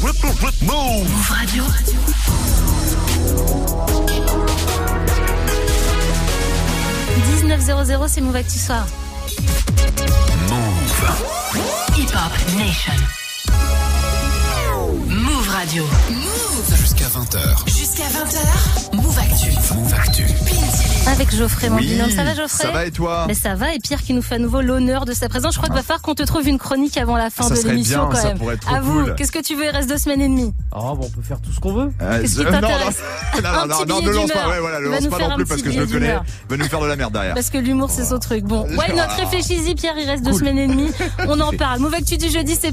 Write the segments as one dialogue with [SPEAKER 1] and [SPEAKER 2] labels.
[SPEAKER 1] Move Radio. c'est Move Actu Soir.
[SPEAKER 2] Move. Hip Hop Nation. Move Radio. Move. Jusqu'à 20h.
[SPEAKER 1] Jusqu'à 20h. Move Actu.
[SPEAKER 2] Move Actu.
[SPEAKER 1] Avec Geoffrey, mon binôme. Ça va, Geoffrey
[SPEAKER 3] Ça va et toi
[SPEAKER 1] Mais ça va. Et Pierre qui nous fait à nouveau l'honneur de sa présence. Je crois qu'il va falloir qu'on te trouve une chronique avant la fin
[SPEAKER 3] ça
[SPEAKER 1] de l'émission
[SPEAKER 3] quand
[SPEAKER 1] même.
[SPEAKER 3] Ça pourrait être trop
[SPEAKER 1] à vous,
[SPEAKER 3] cool.
[SPEAKER 1] qu'est-ce que tu veux Il reste deux semaines et demie.
[SPEAKER 4] Ah, bon, on peut faire tout ce qu'on veut.
[SPEAKER 3] Euh,
[SPEAKER 1] Qu'est-ce qui
[SPEAKER 3] non, non,
[SPEAKER 1] t'intéresse
[SPEAKER 3] non, non,
[SPEAKER 1] Un
[SPEAKER 3] non,
[SPEAKER 1] petit
[SPEAKER 3] non,
[SPEAKER 1] billet
[SPEAKER 3] ne lance
[SPEAKER 1] d'humeur.
[SPEAKER 3] pas, ouais, voilà, lance
[SPEAKER 1] nous
[SPEAKER 3] pas
[SPEAKER 1] faire
[SPEAKER 3] non
[SPEAKER 1] un
[SPEAKER 3] plus
[SPEAKER 1] petit
[SPEAKER 3] parce que je
[SPEAKER 1] billet
[SPEAKER 3] le connais. va nous faire de la merde derrière.
[SPEAKER 1] Parce que l'humour, c'est son truc. Bon, why not? Réfléchis-y, Pierre, il reste deux semaines et demie. On en parle. Move Actu du jeudi, c'est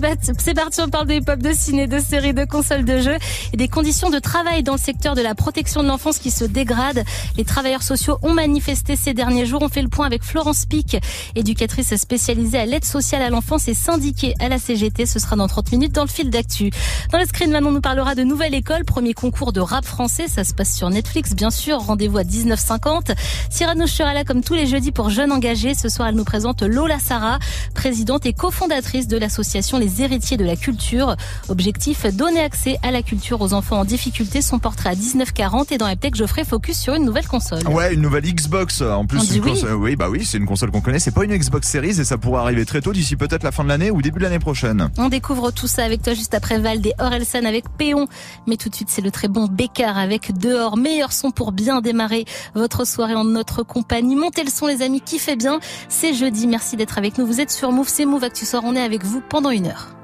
[SPEAKER 1] parti. On parle de hip-hop, de ciné, de séries, de consoles de jeux et des conditions de travail dans le secteur de la protection de l'enfance qui se dégradent. Les travailleurs sociaux ont manifesté ces derniers jours. On fait le point avec Florence Pic, éducatrice spécialisée à l'aide sociale à l'enfance et syndiquée à la CGT. Ce sera dans 30 minutes dans le fil d'actu. Dans le screen, Manon nous parlera de Nouvelle École, premier concours de rap français. Ça se passe sur Netflix, bien sûr. Rendez-vous à 19h50. Cyrano sera là comme tous les jeudis pour jeunes engagés. Ce soir, elle nous présente Lola Sarah, présidente et cofondatrice de l'association Les Héritiers de la Culture. Objectif, donner accès à la culture aux enfants en difficulté. Son portrait à 19h40 et dans Eptech, Geoffrey focus sur une nouvelle console.
[SPEAKER 3] Ouais, une nouvelle Xbox. En plus, une
[SPEAKER 1] oui.
[SPEAKER 3] bah oui, c'est une console qu'on connaît. C'est pas une Xbox Series et ça pourrait arriver très tôt, d'ici peut-être la fin de l'année ou début de l'année prochaine.
[SPEAKER 1] On découvre tout ça avec toi juste après Val et Orelsan avec Péon. Mais tout de suite, c'est le très bon Bécard avec Dehors. Meilleur son pour bien démarrer votre soirée en notre compagnie. Montez le son, les amis, kiffez bien. C'est jeudi. Merci d'être avec nous. Vous êtes sur Move. C'est Move Actu Soir. On est avec vous pendant une heure.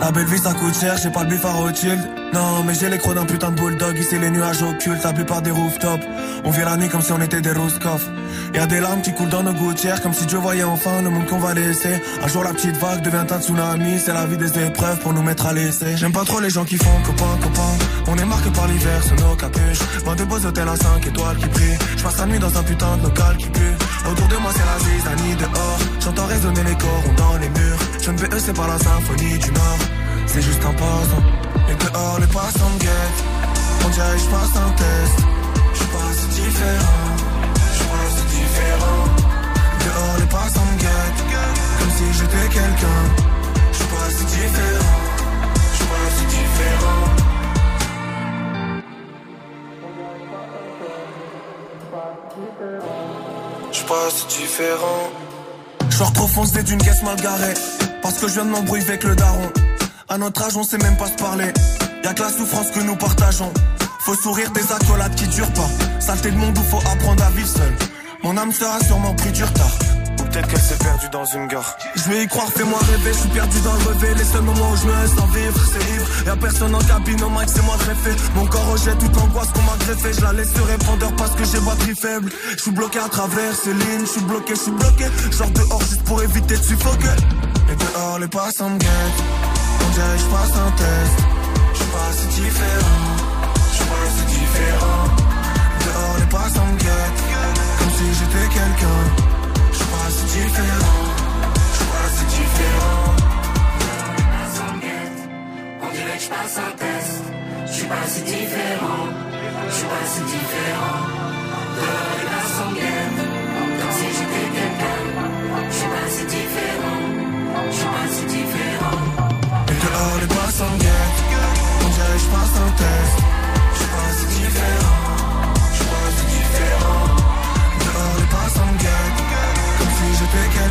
[SPEAKER 5] La belle vie ça coûte cher, j'ai pas le bif Non mais j'ai les crocs d'un putain de bulldog Ici les nuages occultes, la plupart des rooftops. On vit la nuit comme si on était des Roscoff Y'a des larmes qui coulent dans nos gouttières Comme si Dieu voyait enfin le monde qu'on va laisser. Un jour la petite vague devient un tsunami C'est la vie des épreuves pour nous mettre à l'essai. J'aime pas trop les gens qui font copain copain. On est marqué par l'hiver sous nos capuches. Moins de beaux hôtels à 5 étoiles qui brillent. Je passe la nuit dans un putain de local qui pue. Autour de moi c'est la zizanie dehors. J'entends résonner les corps dans les murs C'est pas la symphonie du Nord. C'est juste un passant Et dehors les passants me guettent On dirait je passe un test. Je suis pas si différent. Je suis pas si différent. Dehors les passants me guettent Comme si j'étais quelqu'un. Je suis pas différent. Je suis pas si différent. Je suis pas si différent. Je trop foncé d'une caisse mal garée Parce que je viens de m'embrouiller avec le daron à notre âge, on sait même pas se parler. Y'a que la souffrance que nous partageons. Faut sourire des accolades qui durent pas. Saleté de monde où faut apprendre à vivre seul. Mon âme sera sûrement pris du retard. S'est dans une. Je vais y croire, fais-moi rêver. Je suis perdu dans le relevé. Les seuls moments où je me laisse en vivre, c'est libre. Y'a personne en cabine, au mic, c'est moi greffé. Mon corps rejette toute l'angoisse qu'on m'a greffé. Je la laisse sur répondeur parce que j'ai batterie faible. Je suis bloqué à travers ces lignes. Je suis bloqué, je suis bloqué. Genre dehors juste pour éviter de suffoquer. Et dehors, les passants me guettent. On dirait je passe un test. Je suis pas si différent. Je suis pas si différent. Dehors les passants me guettent. Comme si j'étais quelqu'un. Je suis pas si différent. Je suis pas si différent. On dirait que je passe un test. Je suis pas si différent. Je suis pas si différent.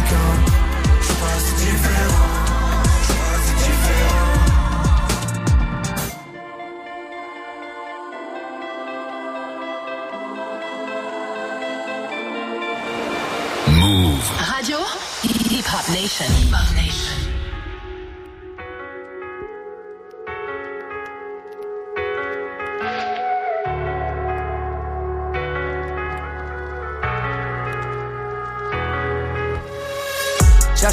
[SPEAKER 5] J'étais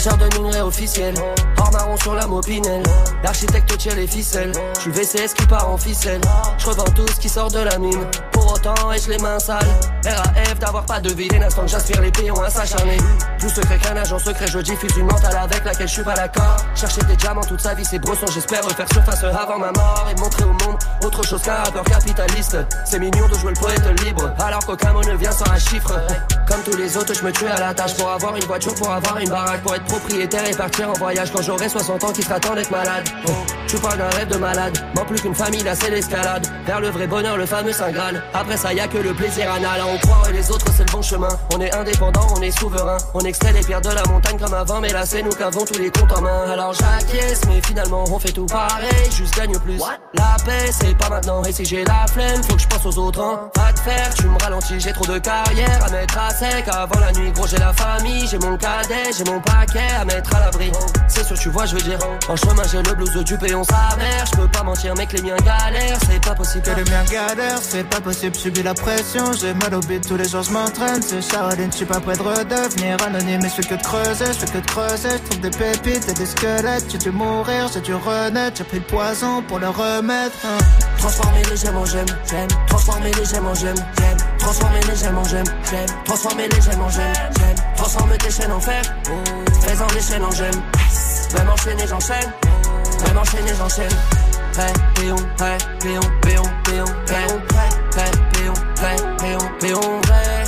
[SPEAKER 6] Chercheur de minerais officiel, hors marron sur la mopinelle. L'architecte tire les ficelles, je suis VCS qui part en ficelle. Je revends tout ce qui sort de la mine, autant ai-je les mains sales. RAF d'avoir pas de vie, l'instant que j'aspire les pions à s'acharner. Plus secret qu'un agent secret, je diffuse une mentale avec laquelle je suis pas d'accord. Chercher des diamants toute sa vie, c'est brosson, j'espère refaire surface avant ma mort et montrer au monde autre chose qu'un rappeur capitaliste. C'est mignon de jouer le poète libre, alors qu'aucun mot ne vient sans un chiffre. Comme tous les autres, je me tue à la tâche pour avoir une voiture, pour avoir une baraque, pour être propriétaire et partir en voyage quand j'aurai 60 ans qui sera temps d'être malade. Oh, tu parles d'un rêve de malade, non plus qu'une famille, là c'est l'escalade. Vers le vrai bonheur, le fameux Saint Graal. Après ça, y a que le plaisir anal. On croit et les autres, c'est le bon chemin. On est indépendant, on est souverain. On extrait les pierres de la montagne comme avant, mais là c'est nous qui avons tous les comptes en main. Alors j'acquiesce, mais finalement on fait tout pareil, juste gagne plus. La paix, c'est pas maintenant. Et si j'ai la flemme, faut que je pense aux autres. Hein. Va te faire, tu me ralentis, j'ai trop de carrière à mettre à sec. Avant la nuit, gros, j'ai la famille, j'ai mon cadet, j'ai mon paquet à mettre à l'abri. C'est sûr, tu vois, je veux dire. En chemin, j'ai le blues du péon sa mère. Je peux pas mentir, mec, les miens galèrent, c'est pas possible.
[SPEAKER 4] Que les miens galèrent, c'est pas possible, subis la pression. J'ai mal au bide, tous les jours je m'entraîne. C'est je suis pas prêt de redevenir anonyme. Fais que de creuser, je fais que de creuser. Je des pépites et des squelettes. J'ai dû mourir, j'ai dû renaître. J'ai pris le poison pour le remettre. hein.
[SPEAKER 6] Transformer les gemmes en gemmes, j'aime. Transformer les gemmes en gemmes, j'aime. Transformer les gemmes en gemmes, j'aime. Transformer les gemmes en gemmes, j'aime. Transformer tes chaînes en fer, fais-en des chaînes en gemmes. Même enchaîner, j'enchaîne. Même enchaîner, j'enchaîne. Prêt, péon, prêt, péon, péon, péon, péon, péon, péon, prêt.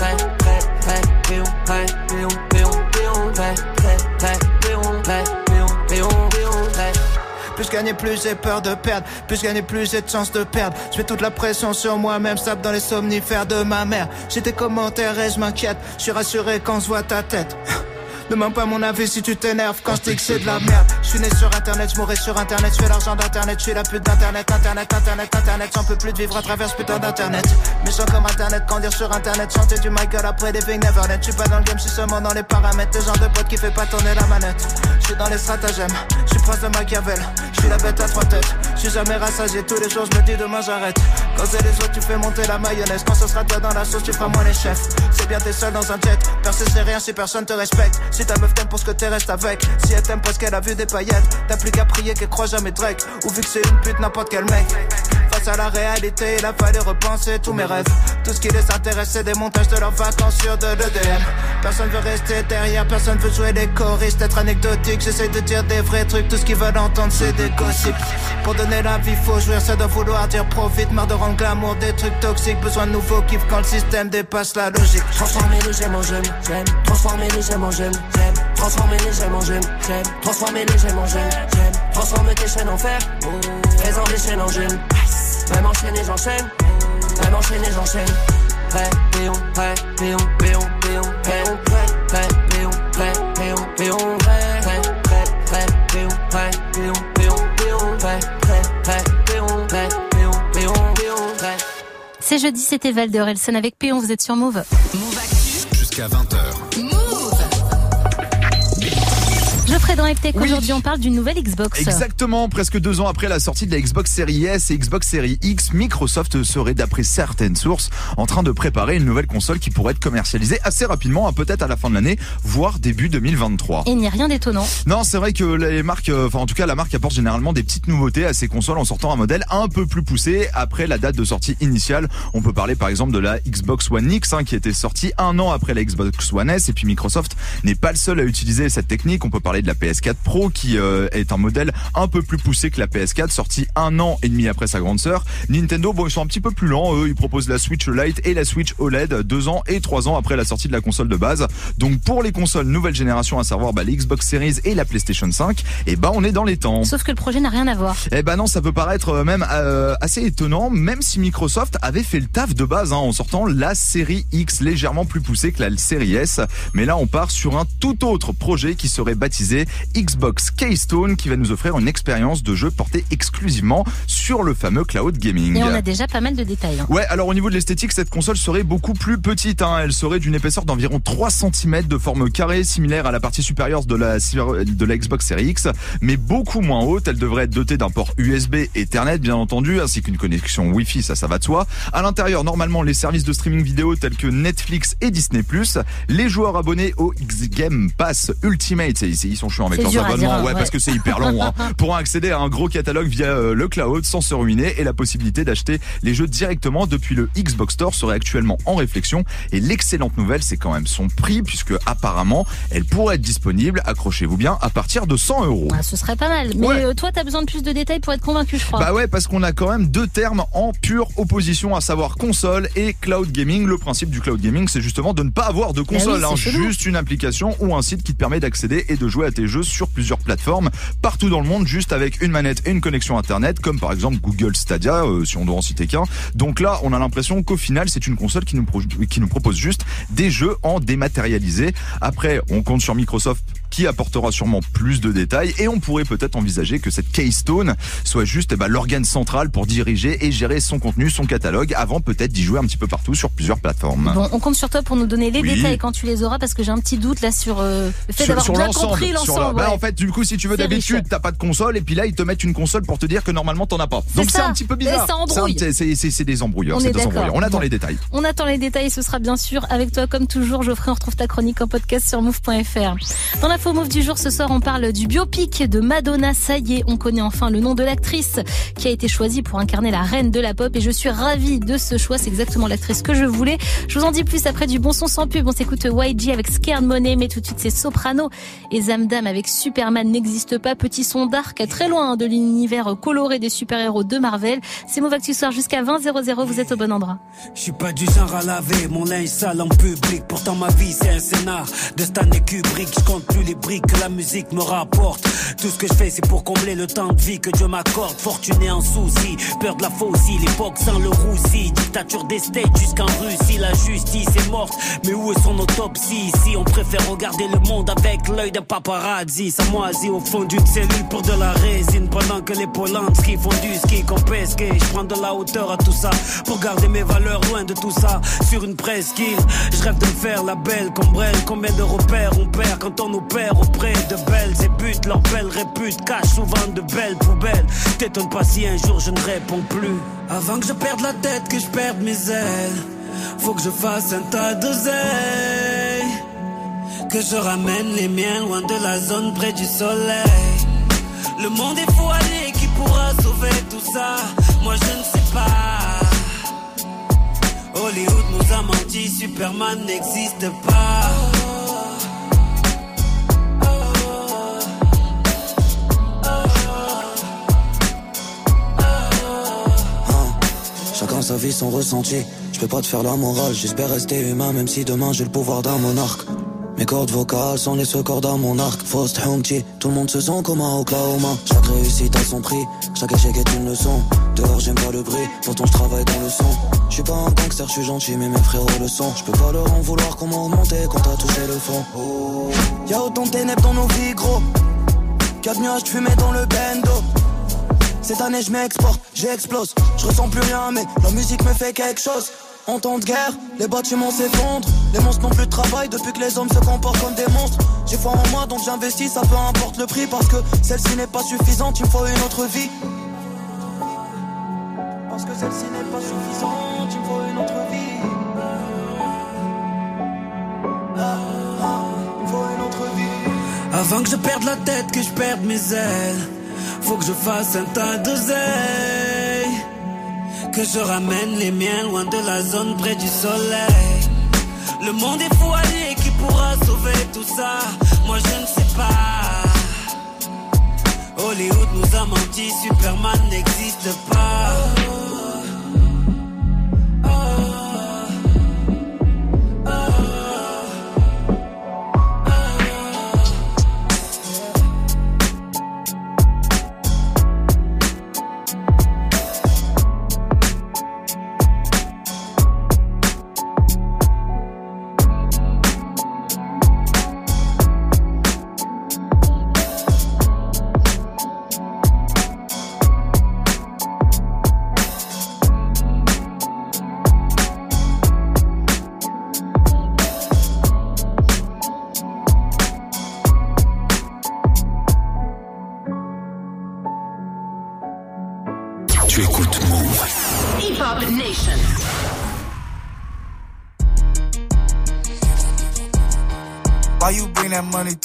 [SPEAKER 4] Plus gagnais, plus j'ai peur de perdre. Plus gagnais, plus j'ai de chance de perdre. Je mets toute la pression sur moi-même, sape dans les somnifères de ma mère. J'ai tes commentaires et je m'inquiète. Je suis rassuré quand je vois ta tête. Demande pas mon avis si tu t'énerves quand je dis que c'est de la merde. Je suis né sur internet, je mourrai sur internet, je fais l'argent d'internet, je suis la pute d'internet, internet, internet, internet, j'en peux plus de vivre à travers ce putain d'internet. Méchant comme internet, quand dire sur internet, chanter du Michael après des Big Neverland. Je suis pas dans le game, je suis seulement dans les paramètres. Le genre de pote qui fait pas tourner la manette. Je suis dans les stratagèmes, je suis prince de Machiavel, je suis la bête à trois têtes. Je suis jamais rassasié, tous les jours je me dis demain j'arrête. Quand c'est les autres, tu fais monter la mayonnaise. Quand ce sera toi dans la sauce, tu feras moins les chefs. C'est bien, t'es seul dans un jet. Percer, c'est rien si personne te respecte. Si ta meuf t'aime pour ce que t'es, reste avec. Si elle t'aime parce qu'elle a vu des paillettes, t'as plus qu'à prier qu'elle croit jamais Drake. Ou vu que c'est une pute, n'importe quel mec. Face à la réalité, il a fallu repenser tous mes rêves. Tout ce qui les intéresse, c'est des montages de leurs vacances sur de l'EDM. Personne veut rester derrière, personne veut jouer les choristes, être anecdotique. J'essaie de dire des vrais trucs, tout ce qu'ils veulent entendre, c'est des gossips. Pour donner la vie, faut jouir, ça doit vouloir dire profite. Marre de rendre glamour des trucs toxiques, besoin de nouveaux kiffs quand le système dépasse la logique.
[SPEAKER 6] Transformer les gemmes en gemmes, j'aime. Transformer les gemmes en gemmes, j'aime. Transformer les gemmes en gemmes, j'aime. Transformer les gemmes en gemmes, j'aime. Transformer tes chaînes en fer, fais-en des chaînes en gemmes. Même enchaîner, j'enchaîne. Même enchaîner, j'enchaîne. Prêt, péon, prêt, péon, péon, péon, péon, prêt, prêt, péon, prêt, péon, péon, prêt, prêt, prêt, prêt, péon, prêt, péon, péon, péon, prêt, prêt, prêt, péon, prêt, péon, péon, péon, prêt.
[SPEAKER 1] C'est jeudi, c'était Val de Orelsan avec Péon, vous êtes sur Move.
[SPEAKER 2] Move Actu.
[SPEAKER 3] Jusqu'à 20h.
[SPEAKER 1] Aujourd'hui on parle d'une nouvelle Xbox.
[SPEAKER 3] Exactement, presque deux ans après la sortie de la Xbox Series S et Xbox Series X, Microsoft serait, d'après certaines sources, en train de préparer une nouvelle console qui pourrait être commercialisée assez rapidement, hein, peut-être à la fin de l'année, voire début 2023.
[SPEAKER 1] Et il n'y a rien d'étonnant.
[SPEAKER 3] Non, c'est vrai que les marques, euh, enfin en tout cas la marque apporte généralement des petites nouveautés à ses consoles en sortant un modèle un peu plus poussé après la date de sortie initiale. On peut parler par exemple de la Xbox One X hein, qui était sortie un an après la Xbox One S et puis Microsoft n'est pas le seul à utiliser cette technique. On peut parler de la PS4 Pro qui euh, est un modèle un peu plus poussé que la PS4 sortie un an et demi après sa grande sœur. Nintendo, bon ils sont un petit peu plus lents. Eux, ils proposent la Switch Lite et la Switch OLED deux ans et trois ans après la sortie de la console de base. Donc pour les consoles nouvelle génération, à savoir bah, les Xbox Series et la PlayStation 5, et bah on est dans les temps.
[SPEAKER 1] Sauf que le projet n'a rien à voir.
[SPEAKER 3] Eh ben non, ça peut paraître euh, même euh, assez étonnant, même si Microsoft avait fait le taf de base hein, en sortant la série X légèrement plus poussée que la série S. Mais là, on part sur un tout autre projet qui serait baptisé Xbox Keystone, qui va nous offrir une expérience de jeu portée exclusivement sur le fameux cloud gaming.
[SPEAKER 1] Et on a déjà pas mal de détails. hein.
[SPEAKER 3] Ouais, alors au niveau de l'esthétique, cette console serait beaucoup plus petite. Hein. Elle serait d'une épaisseur d'environ 3 cm de forme carrée, similaire à la partie supérieure de la, de la Xbox Series X, mais beaucoup moins haute. Elle devrait être dotée d'un port USB Ethernet, bien entendu, ainsi qu'une connexion Wi-Fi, ça, ça va de soi. À l'intérieur, normalement, les services de streaming vidéo tels que Netflix et Disney+, les joueurs abonnés au X Game Pass Ultimate, ils sont chiants avec leurs abonnements. ouais,
[SPEAKER 1] ouais.
[SPEAKER 3] parce que c'est hyper long. Hein. Pourront accéder à un gros catalogue via euh, le cloud sans se ruiner et la possibilité d'acheter les jeux directement depuis le Xbox Store serait actuellement en réflexion. Et l'excellente nouvelle, c'est quand même son prix puisque apparemment, elle pourrait être disponible, accrochez-vous bien, à partir de 100 euros.
[SPEAKER 1] Ah, ce serait pas mal. Mais
[SPEAKER 3] Ouais.
[SPEAKER 1] euh, toi, t'as besoin de plus de détails pour être convaincu, je crois.
[SPEAKER 3] Bah ouais, parce qu'on a quand même deux termes en pure opposition, à savoir console et cloud gaming. Le principe du cloud gaming, c'est justement de ne pas avoir de console,
[SPEAKER 1] Bah oui,
[SPEAKER 3] hein, juste une application ou un site qui te permet d'accéder et de jouer à tes jeux sur plusieurs plateformes partout dans le monde, juste avec une manette et une connexion internet, comme par exemple Google Stadia, euh, si on doit en citer qu'un. Donc là, on a l'impression qu'au final, c'est une console qui nous, qui nous propose juste des jeux en dématérialisé. Après, on compte sur Microsoft qui apportera sûrement plus de détails et on pourrait peut-être envisager que cette Keystone soit juste eh ben, l'organe central pour diriger et gérer son contenu, son catalogue, avant peut-être d'y jouer un petit peu partout sur plusieurs plateformes.
[SPEAKER 1] Bon, on compte sur toi pour nous donner les
[SPEAKER 3] Oui.
[SPEAKER 1] détails quand tu les auras parce que j'ai un petit doute là sur euh, le fait d'avoir bien compris l'ensemble.
[SPEAKER 3] la- bah, en fait, du coup, si tu veux d'habitude, t'as pas de console et puis là, ils te mettent une console pour te dire que normalement t'en as pas. Donc c'est un petit peu bizarre. C'est des embrouilleurs.
[SPEAKER 1] On est
[SPEAKER 3] des embrouilleurs. On attend
[SPEAKER 1] Bon.
[SPEAKER 3] les détails.
[SPEAKER 1] On attend les détails, ce sera bien sûr avec toi comme toujours. Geoffrey, on retrouve ta chronique en podcast sur move.fr. Dans l'info move du jour, ce soir, on parle du biopic de Madonna. Ça y est, on connaît enfin le nom de l'actrice qui a été choisie pour incarner la reine de la pop et je suis ravie de ce choix. C'est exactement l'actrice que je voulais. Je vous en dis plus après du bon son sans pub. On s'écoute YG avec Scared Money, mais tout de suite c'est Soprano et Zamdam avec Superman n'existe pas. Petit son dark, très loin de l'univers coloré des super-héros de Marvel. C'est Move Actu Soir jusqu'à 20 00. Vous êtes au bon endroit.
[SPEAKER 7] Je suis pas du genre à laver mon linge sale en public. Pourtant ma vie c'est un scénar de Stanley Kubrick. Je compte plus les briques que la musique me rapporte. Tout ce que je fais c'est pour combler le temps de vie que Dieu m'accorde. Fortuné en souci, peur de la faucille, l'époque sans le roussi. Dictature des jusqu'en Russie, la justice est morte. Mais où est son autopsie? Ici on préfère regarder le monde avec l'œil d'un paparazzi. Ça au fond d'une cellule pour de la résine. Pendant que les Polanski font du ski qu'on pesque. Je prends de la hauteur à tout ça pour garder mes valeurs loin de tout ça. Sur une presqu'île, je rêve de me faire la belle comme Brel. Combien de repères on perd quand on auprès de belles et buts. Leur belle répute cache souvent de belles poubelles. T'étonne pas si un jour je ne réponds plus. Avant que je perde la tête, que je perde mes ailes. Faut que je fasse un tas d'oseille. Que je ramène les miens loin de la zone près du soleil. Le monde est fou, allez, qui pourra sauver tout ça? Moi je ne sais pas. Hollywood nous a menti, Superman n'existe pas.
[SPEAKER 8] Chacun sa vie, son ressenti. Je peux pas te faire la morale, j'espère rester humain, même si demain j'ai le pouvoir d'un monarque. Mes cordes vocales sont les cordes à mon arc. Faust Humpty, tout le monde se sent comme un Oklahoma. Chaque réussite a son prix, chaque échec est une leçon. Dehors j'aime pas le bruit, pourtant je travaille dans le son. Je suis pas un gangster, je suis gentil, mais mes frérots le sont. Je peux pas leur en vouloir comment remonter quand t'as touché le fond? Oh. Y'a autant de ténèbres dans nos vies, gros. Qu'à nuages de fumée dans le bendo. Cette année je m'exporte, j'explose. Je ressens plus rien, mais la musique me fait quelque chose. En temps de guerre, les bâtiments s'effondrent. Les monstres n'ont plus de travail depuis que les hommes se comportent comme des monstres. J'ai foi en moi donc j'investis, ça peu importe le prix. Parce que celle-ci n'est pas suffisante, il me faut une autre vie. Parce que celle-ci n'est pas suffisante, me faut une autre vie. Ah, ah, il me faut une autre vie.
[SPEAKER 7] Avant que je perde la tête, que je perde mes ailes. Faut que je fasse un tas d'oseille. Que je ramène les miens loin de la zone près du soleil. Le monde est fou, allez, qui pourra sauver tout ça? Moi je ne sais pas. Hollywood nous a menti, Superman n'existe pas.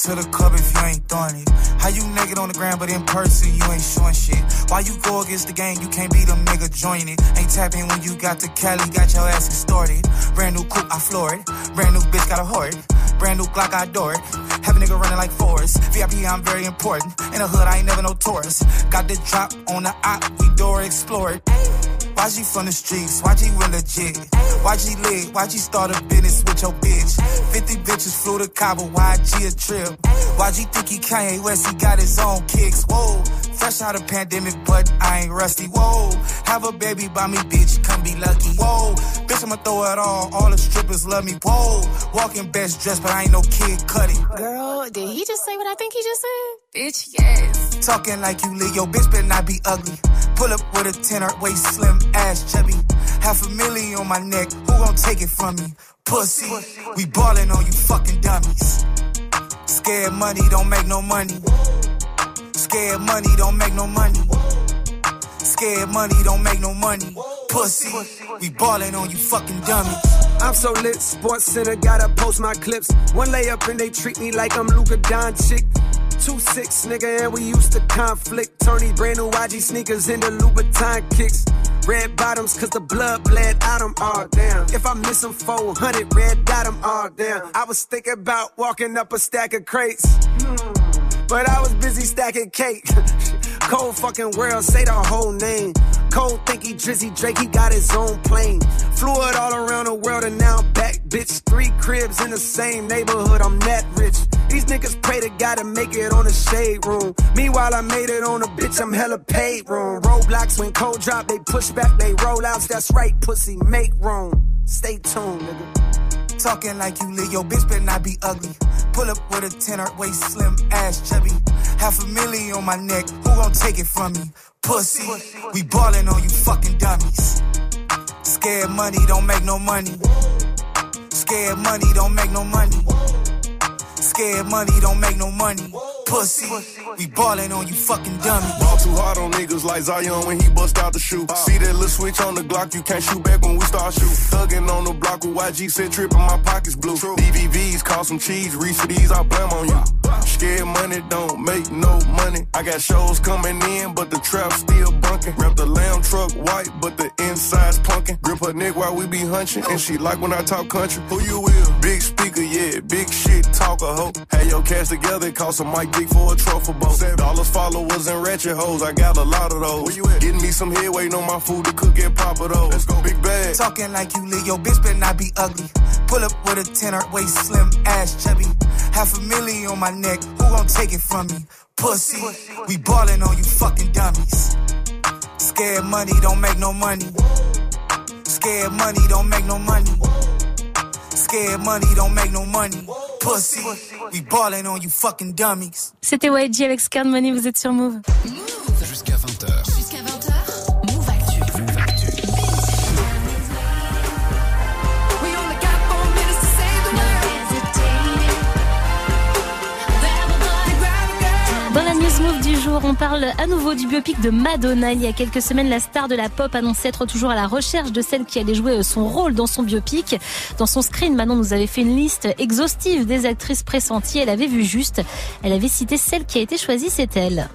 [SPEAKER 9] To the club if you ain't throwing it? How you naked on the ground, but in person you ain't showing shit? Why you go against the game? You can't be the nigga joining it. Ain't tapping when you got the Cali, got your ass extorted. Brand new coupe, I floor it. Brand new bitch, got a hoard. Brand new Glock, I adore it. Have a nigga running like Forrest. VIP, I'm very important. In the hood, I ain't never no tourist. Got the drop on the op, we door explored. YG from the streets, Why YG real legit. YG lit, YG start a business with your bitch. 50 bitches flew to Cabo, YG a trip. Why YG think he Kanye West, he got his own kicks. Whoa, fresh out of pandemic, but I ain't rusty. Whoa, have a baby by me, bitch, come be lucky. Whoa, bitch, I'ma throw it all, all the strippers love me. Whoa, walking best dressed, but I ain't no kid cutting.
[SPEAKER 10] Girl, did he just say what I think he just said? Bitch, yes.
[SPEAKER 9] Talking like you lit, your bitch better not be ugly. Pull up with a tenor, waist slim, ass chubby. Half a million on my neck, who gon' take it from me? Pussy, we ballin' on you fucking dummies. Scared money don't make no money. Scared money don't make no money. Scared money don't make no money. Pussy, we ballin' on you fucking dummies.
[SPEAKER 11] I'm so lit, Sports Center, gotta post my clips. One layup and they treat me like I'm Luka Doncic. Two six, nigga, and we used to conflict. Turn these brand new YG sneakers into Louboutin kicks. Red bottoms, cause the blood bled out them, all damn. If I miss them 400, red dot them, all damn. I was thinking about walking up a stack of crates. But I was busy stacking cake. Cold fucking world, say the whole name. Cold think he Drizzy Drake, he got his own plane. Flew it all around the world and now I'm back, bitch. Three cribs in the same neighborhood, I'm that rich. These niggas pray to God to make it on the shade room. Meanwhile, I made it on a bitch, I'm hella paid room. Roadblocks when cold drop, they push back, they roll outs. That's right, pussy, make room. Stay tuned, nigga.
[SPEAKER 9] Talking like you live, your bitch better not be ugly. Pull up with a tenor, waist slim, ass chubby. Half a million on my neck, who gon' take it from me? Pussy, we ballin' on you fucking dummies. Scared money don't make no money. Scared money don't make no money. Scared money don't make no money. Pussy, we ballin' on you fucking dummies.
[SPEAKER 5] Ball too hard on niggas like Zion when he bust out the shoe. See that little switch on the Glock, you can't shoot back when we start shoot. Thuggin' on the block with YG said trippin', my pockets blue. DVVs cost some cheese, reach for these, I blame on you. Scared money don't make no money. I got shows coming in, but the trap still bunkin'. Rep the lamb truck white, but the inside's punkin'. Grip her neck while we be hunchin', and she like when I talk country. Who you with? Big speaker, yeah, big shit, talk a hoe. Had your cash together, cost some mic dick for a trophy boat. Dollars, followers, and ratchet hoes, I got a lot of those. Where you at? Getting me some head, waiting on my food to cook and pop of those. Let's go, big bag.
[SPEAKER 9] Talking like you lit, your bitch better not be ugly. Pull up with a tenor, waist slim, ass chubby. Half a million on my neck, who gon' take it from me? Pussy, we ballin' on you fucking dummies. Scared money don't make no money. Scared money don't make no money. Scared money don't make no money. Pussy, we ballin' on you fucking dummies.
[SPEAKER 1] C'était YG avec Scared Money, vous êtes sur Move.
[SPEAKER 2] Jusqu'à 20h.
[SPEAKER 10] Jusqu'à 20h,
[SPEAKER 1] jour, on parle à nouveau du biopic de Madonna. Il y a quelques semaines, la star de la pop annonçait être toujours à la recherche de celle qui allait jouer son rôle dans son biopic. Dans son screen, Manon nous avait fait une liste exhaustive des actrices pressenties. Elle avait vu juste. Elle avait cité celle qui a été choisie, c'est elle.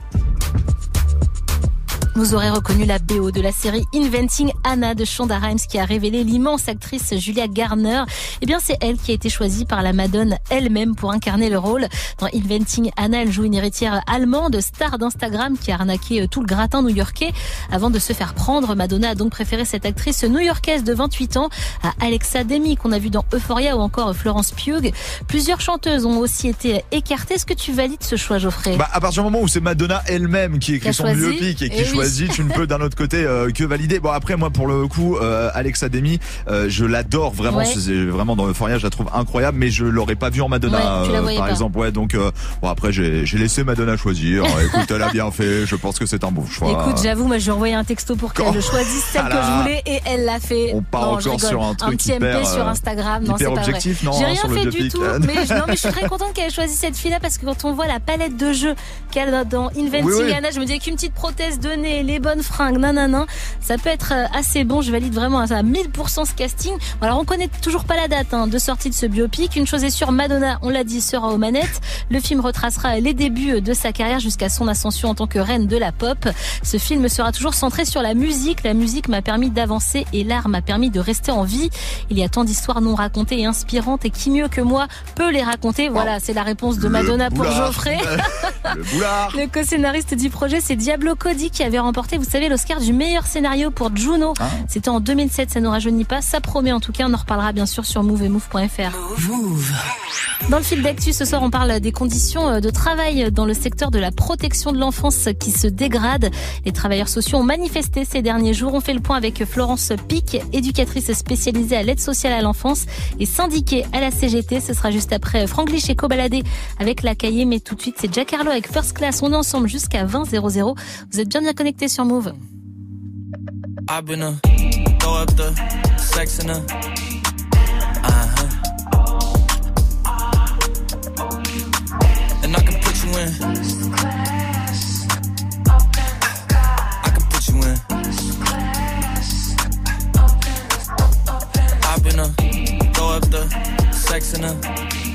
[SPEAKER 1] Vous aurez reconnu la BO de la série Inventing Anna de Shonda Rhimes qui a révélé l'immense actrice Julia Garner. Eh bien, c'est elle qui a été choisie par la Madone elle-même pour incarner le rôle. Dans Inventing Anna, elle joue une héritière allemande, star d'Instagram qui a arnaqué euh, tout le gratin new-yorkais avant de se faire prendre. Madonna a donc préféré cette actrice new-yorkaise de 28 ans à Alexa Demi qu'on a vu dans Euphoria ou encore Florence Pugh. Plusieurs chanteuses ont aussi été écartées. Est-ce que tu valides ce choix, Geoffrey?
[SPEAKER 3] Bah, à partir du moment où c'est Madonna elle-même qui écrit son biopic et qui
[SPEAKER 1] Eh oui.
[SPEAKER 3] Choisit, tu ne peux d'un autre côté euh, que valider. Bon après moi pour le coup, euh, Alexa Demi, euh, je l'adore vraiment.
[SPEAKER 1] Ouais.
[SPEAKER 3] C'est vraiment dans Euphoria, je la trouve incroyable, mais je l'aurais pas vue en Madonna
[SPEAKER 1] Ouais, tu la
[SPEAKER 3] euh, par
[SPEAKER 1] pas.
[SPEAKER 3] exemple. Ouais donc bon après j'ai laissé Madonna choisir. Écoute, elle a bien fait. Je pense que c'est un bon choix.
[SPEAKER 1] Écoute, j'avoue, moi, je lui ai envoyé un texto pour qu'elle choisisse celle
[SPEAKER 3] Ah
[SPEAKER 1] que je voulais et elle l'a fait.
[SPEAKER 3] On part
[SPEAKER 1] non,
[SPEAKER 3] encore sur un truc
[SPEAKER 1] petit
[SPEAKER 3] hyper,
[SPEAKER 1] MP sur Instagram. Non, c'est pas vrai. J'ai
[SPEAKER 3] hein,
[SPEAKER 1] rien fait du tout. mais, non, mais je suis très contente qu'elle ait choisi cette fille-là parce que quand on voit la palette de jeux qu'elle a dans Inventing. Anna, je me dis qu'une petite prothèse de nez, les bonnes fringues, nanana. Ça peut être euh, assez bon, je valide vraiment à 1000% ce casting. Alors on connaît toujours pas la date hein, de sortie de ce biopic. Une chose est sûre, Madonna, on l'a dit, sera aux manettes. Le film retracera les débuts de sa carrière jusqu'à son ascension en tant que reine de la pop. Ce film sera toujours centré sur la musique. La musique m'a permis d'avancer et l'art m'a permis de rester en vie. Il y a tant d'histoires non racontées et inspirantes et qui mieux que moi peut les raconter? Voilà, c'est la réponse de Madonna pour Geoffrey.
[SPEAKER 3] le
[SPEAKER 1] Le co-scénariste du projet, c'est Diablo Cody qui avait remporté, vous savez, l'Oscar du meilleur scénario pour Juno.
[SPEAKER 3] Ah.
[SPEAKER 1] C'était en 2007, ça nous rajeunit pas. Ça promet en tout cas, on en reparlera bien sûr sur move et move.fr. Dans le fil d'actu, ce soir, on parle des conditions euh, de travail dans le secteur de la protection de l'enfance qui se dégradent. Les travailleurs sociaux ont manifesté ces derniers jours. On fait le point avec Florence Pic, éducatrice spécialisée à l'aide sociale à l'enfance et syndiquée à la CGT. Ce sera juste après Franglish et Cobaladé avec la cahier. Mais tout de suite, c'est Jack Harlow avec First Class. On est ensemble jusqu'à 20 00. Vous êtes bien bien connectés sur Move.
[SPEAKER 12] I've been a throw up the sex in a uh-huh. And I can put you in. I can put you in. I've been a throw up the sex in a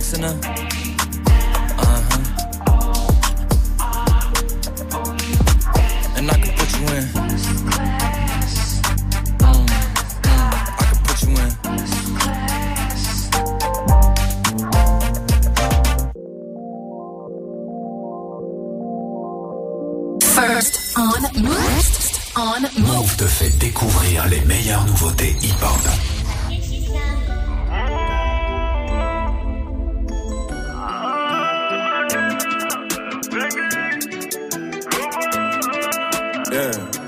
[SPEAKER 12] sex in a uh-huh. And I can put you in. Mm, mm, I can put you in.
[SPEAKER 13] First on on
[SPEAKER 2] Move te fait découvrir les meilleures nouveautés hip-hop.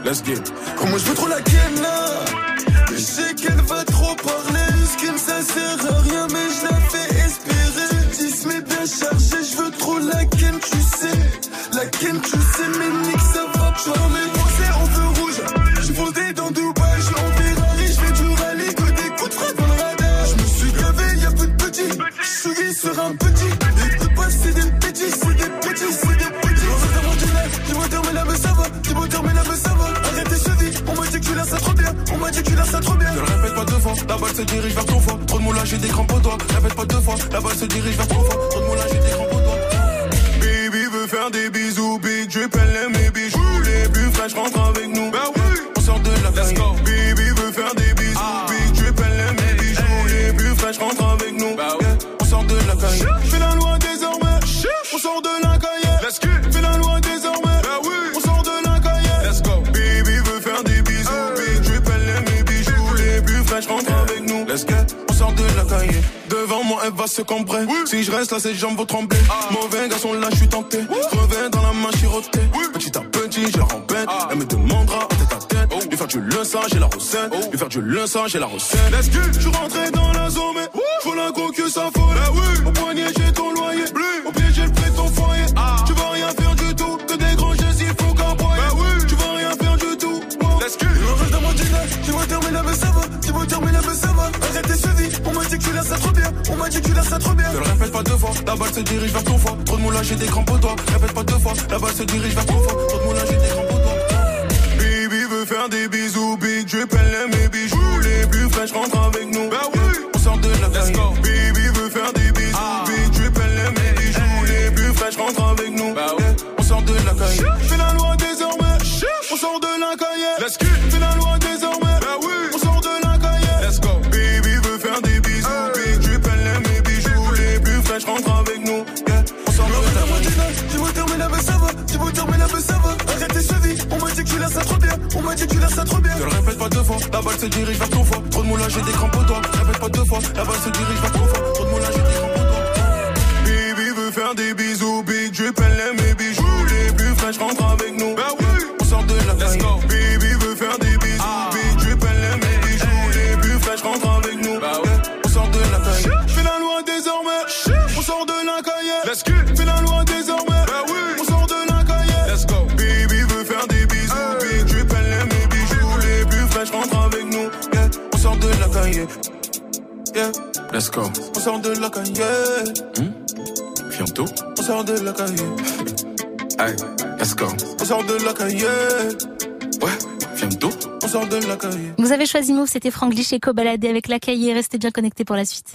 [SPEAKER 14] Let's. Oh, je veux trop la ken là. Je sais qu'elle va trop parler. Ce qui ça sert à la
[SPEAKER 15] balle se dirige vers ton foie. Trop de moulage, j'ai des crampes au doigt. Répète pas deux fois, la balle se dirige vers ton foie. Trop de moulage, j'ai des crampes au doigt. Baby veut faire des bisous, big elle aime les bijoux. Les plus fraîches rentrent avec nous. Bah oui, on sort de la Let's go. Baby veut faire des bisous, big drip, elle aime les bijoux. Les plus fraîches rentrent avec nous. Bah oui, on sort de la caille. De la. Devant moi, elle va se cambrer. Si je reste là, ses jambes vont trembler. Mauvais garçon, là, je suis tenté. Reviens dans la main chirotée. Petit à petit, je la rempète. Elle me demandera en tête à tête. Lui faire du leçon, j'ai la recette. Lui faire du leçon, j'ai la recette. Let's go. Je rentré dans la zone, mais faut la go que ça folle. Au poignet, j'ai ton loyer. Au pied, j'ai le prêt ton foyer. Tu vas rien faire du tout. Que des grands gestes, il faut qu'un Tu vas rien faire du tout. Let's go. Je dans mon dîner. Tu vas terminer, mais ça va. Tu vas terminer, mais ça va. Arrête tes m'a dit que tu laisses ça trop bien. Ne le répète pas deux fois. La balle se dirige vers ton foie. Trop de moulage, j'ai des crampes aux doigts. Répète pas deux fois. La balle se dirige vers ton foie. Trop de moulage, j'ai des crampes aux doigts. Baby veut faire des bisous. Big elle aime mes bijoux. Les plus fraîches rentrent avec nous. Bah oui. On sort de la Let's go. Baby veut faire des bisous. Big Drip, elle aime mes bijoux. Les plus fraîches rentrent avec nous. Bah oui. On sort de la caille. Fais la loi désormais. On sort de la caille. Let's go. Fais la loi La balle se dirige vers ton foie. Trop de moulage, j'ai des crampes aux doigts. Répète pas deux fois. La balle se dirige vers ton foie. Trop de moulage, j'ai des crampes aux doigts. Baby veut faire des bisous. Big Drip, elle aime mes bijoux. Les plus fraîches rentrent avec nous. Bah oui. On sort de la Let's go. Baby Let's go. On sort de la caille.
[SPEAKER 16] Bientôt.
[SPEAKER 15] On sort de la caille.
[SPEAKER 16] Hey, let's go.
[SPEAKER 15] On sort de la caille.
[SPEAKER 16] Ouais, bientôt.
[SPEAKER 15] On sort de la caille.
[SPEAKER 1] Vous avez choisi Move, c'était Franck Licheco baladé avec la cahier. Restez bien connectés pour la suite.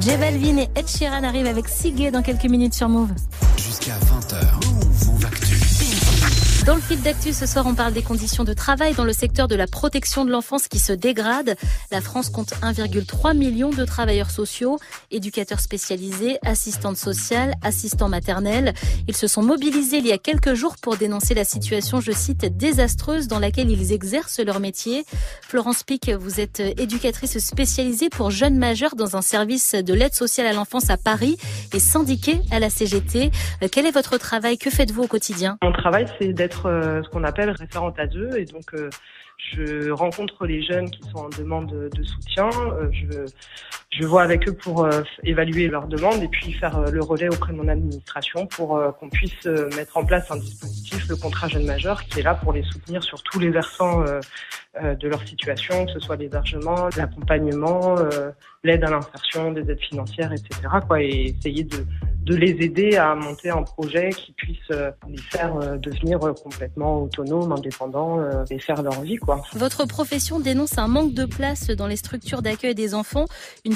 [SPEAKER 1] J Balvin et Ed Sheeran arrivent avec Sigé dans quelques minutes sur Move. Dans le fil d'actu, ce soir, on parle des conditions de travail dans le secteur de la protection de l'enfance qui se dégrade. La France compte 1,3 million de travailleurs sociaux, éducateurs spécialisés, assistantes sociales, assistants maternels. Ils se sont mobilisés il y a quelques jours pour dénoncer la situation, je cite, désastreuse dans laquelle ils exercent leur métier. Florence Pic, vous êtes éducatrice spécialisée pour jeunes majeurs dans un service de l'aide sociale à l'enfance à Paris et syndiquée à la CGT. Euh, Quel est votre travail? Que faites-vous au quotidien?
[SPEAKER 17] Mon travail, c'est d'être euh, ce qu'on appelle référente à deux. Et donc, euh, je rencontre les jeunes qui sont en demande de soutien. Euh, je vois avec eux pour euh, évaluer leurs demandes et puis faire euh, le relais auprès de mon administration pour euh, qu'on puisse mettre en place un dispositif, le contrat jeune majeur, qui est là pour les soutenir sur tous les versants de leur situation, que ce soit l'hébergement, l'accompagnement, l'aide à l'insertion, des aides financières, etc. Quoi, et essayer de, de les aider à monter un projet qui puisse les faire devenir complètement autonomes, indépendants et faire leur vie. Quoi.
[SPEAKER 1] Votre profession dénonce un manque de place dans les structures d'accueil des enfants,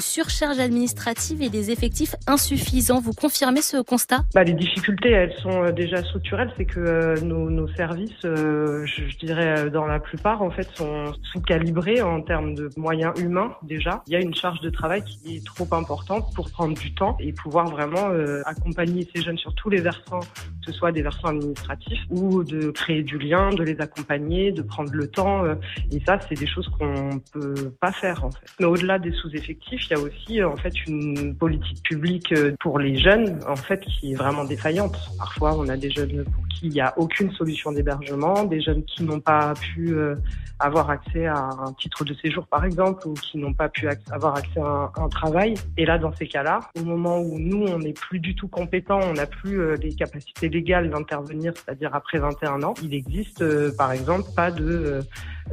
[SPEAKER 1] surcharge administrative et des effectifs insuffisants. Vous confirmez ce constat?
[SPEAKER 17] Bah, les difficultés, elles sont euh, déjà structurelles. C'est que euh, nos, services, euh, je, dirais dans la plupart, en fait, sont sous-calibrés en termes de moyens humains déjà. Il y a une charge de travail qui est trop importante pour prendre du temps et pouvoir vraiment accompagner ces jeunes sur tous les versants, que ce soit des versants administratifs ou de créer du lien, de les accompagner, de prendre le temps. et ça, c'est des choses qu'on peut pas faire en fait. Mais au-delà des sous-effectifs, il y a aussi euh, en fait une politique publique euh, pour les jeunes en fait qui est vraiment défaillante. Parfois, on a des jeunes pour qui il n'y a aucune solution d'hébergement, des jeunes qui n'ont pas pu euh, avoir accès à un titre de séjour par exemple ou qui n'ont pas pu avoir accès à un, travail. Et là, dans ces cas-là, au moment où nous, on n'est plus du tout compétents, on n'a plus les capacités légales d'intervenir, c'est-à-dire après 21 ans, il existe par exemple pas de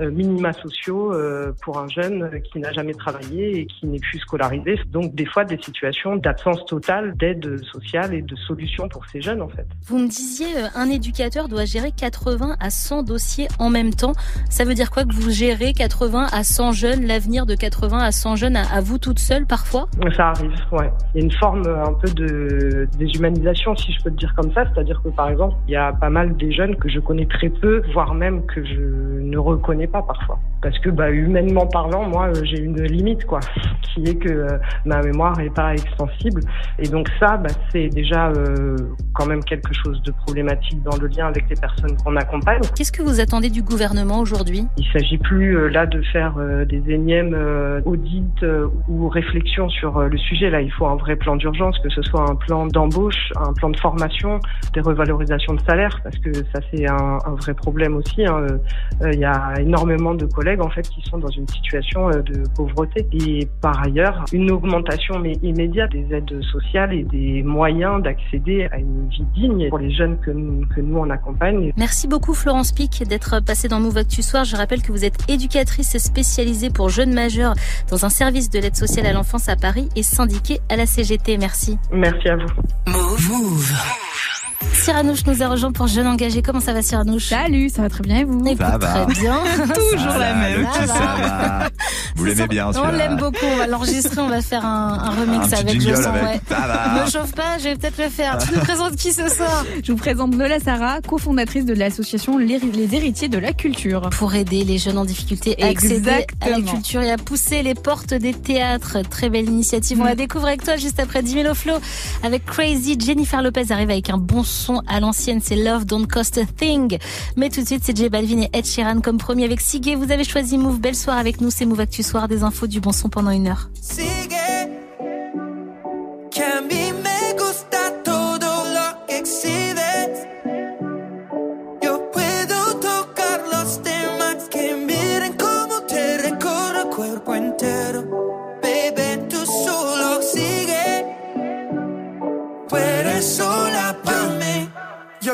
[SPEAKER 17] minima sociaux pour un jeune qui n'a jamais travaillé et qui n'est plus Donc des fois des situations d'absence totale d'aide sociale et de solutions pour ces jeunes en fait.
[SPEAKER 1] Vous me disiez, euh, un éducateur doit gérer 80 à 100 dossiers en même temps. Ça veut dire quoi que vous gérez 80 à 100 jeunes, l'avenir de 80 à 100 jeunes à, à vous toute seule parfois?
[SPEAKER 17] Ça arrive, ouais. Il y a une forme euh, un peu de déshumanisation, si je peux te dire comme ça. C'est-à-dire que, par exemple, il y a pas mal des jeunes que je connais très peu, voire même que je ne reconnais pas parfois. parce que bah, humainement parlant, moi, euh, j'ai une limite, quoi, qui est que euh, ma mémoire est pas extensible. Et donc ça, bah, c'est déjà euh, quand même quelque chose de problématique dans le lien avec les personnes qu'on accompagne.
[SPEAKER 1] Qu'est-ce que vous attendez du gouvernement aujourd'hui?
[SPEAKER 17] Il s'agit plus là de faire des énièmes audits ou réflexions sur le sujet. Là, il faut un vrai plan d'urgence, que ce soit un plan d'embauche, un plan de formation, des revalorisations de salaire, parce que ça c'est un, un, vrai problème aussi. Hein. Il y a énormément de collègues en fait qui sont dans une situation euh, de pauvreté. Et par ailleurs, une augmentation mais immédiate des aides sociales et des moyens d'accéder à une vie digne pour les jeunes que nous, que nous on accompagne.
[SPEAKER 1] Merci beaucoup Florence Pic d'être passée dans Move Actu Soir. Je rappelle que vous êtes éducatrice spécialisée pour jeunes majeurs dans un service de l'aide sociale à l'enfance à Paris et syndiquée à la CGT. Merci.
[SPEAKER 17] Merci à vous.
[SPEAKER 13] Move. Move.
[SPEAKER 1] Cyranouche nous a rejoint pour Jeune Engagé. Comment ça va Cyranouche
[SPEAKER 18] Salut, ça va très bien et vous?
[SPEAKER 3] Ça va.
[SPEAKER 1] Très bien.
[SPEAKER 18] Toujours la même.
[SPEAKER 3] Ça, va. Vous l'aimez bien
[SPEAKER 1] On l'aime beaucoup. On va l'enregistrer. On va faire un, un remix
[SPEAKER 3] Un
[SPEAKER 1] avec son.
[SPEAKER 3] avec.
[SPEAKER 1] Ouais.
[SPEAKER 3] Ça va.
[SPEAKER 1] Ne chauffe pas, je vais peut-être le faire. Tu nous présentes qui ce soir?
[SPEAKER 18] Je vous présente Nola Sarah, cofondatrice de l'association Les Les Héritiers de la Culture.
[SPEAKER 1] Pour aider les jeunes en difficulté à accéder à la culture et à pousser les portes des théâtres. Très belle initiative. On la découvre avec toi juste après 10 000 au flow. Avec Crazy, Jennifer Lopez arrive avec un bon son à l'ancienne. C'est Love Don't Cost a Thing. Mais tout de suite, c'est J Balvin et Ed Sheeran comme promis avec Sigue. Vous avez choisi Move. Belle soirée avec nous. C'est Move Actu Soir. Des infos, du bon son pendant une heure.
[SPEAKER 19] Sigue,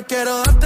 [SPEAKER 14] quiero darte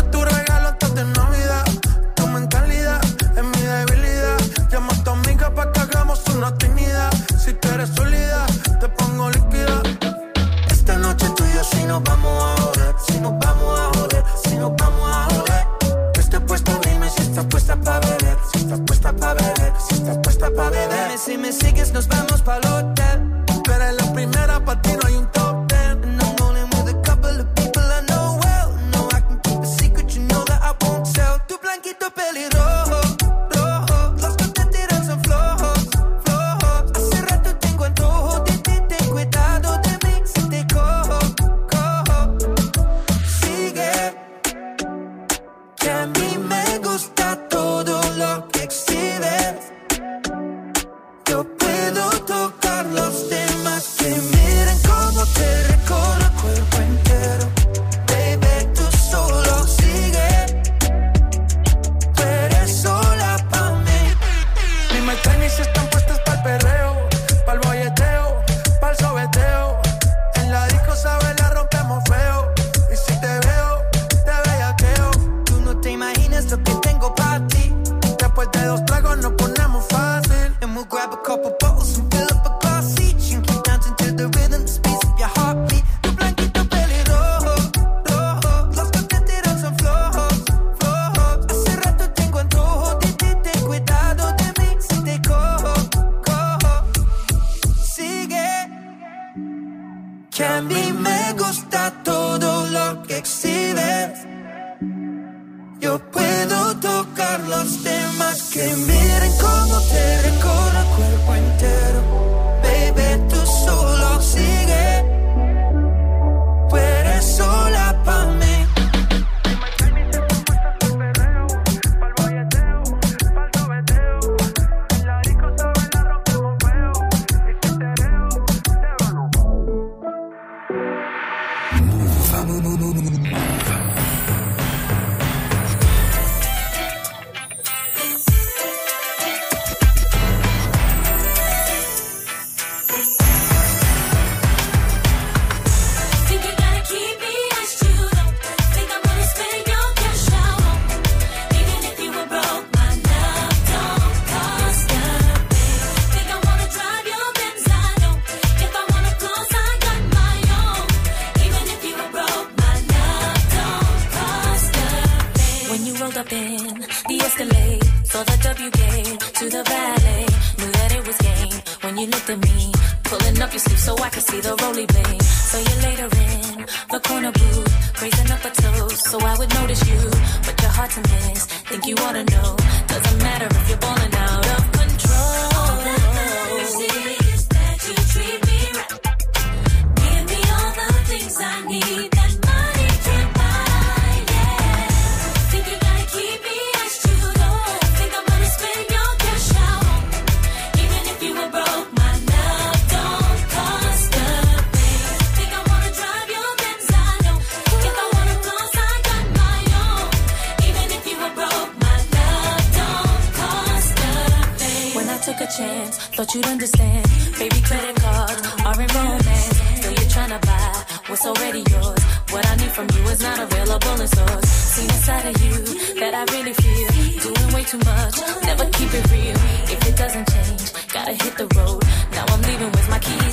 [SPEAKER 20] you'd understand. Baby, credit cards are in romance. So you're trying to buy what's already yours. What I need from you is not available in stores. See inside of you that I really feel. Doing way too much, never keep it real. If it doesn't change, gotta hit the road. Now I'm leaving with my keys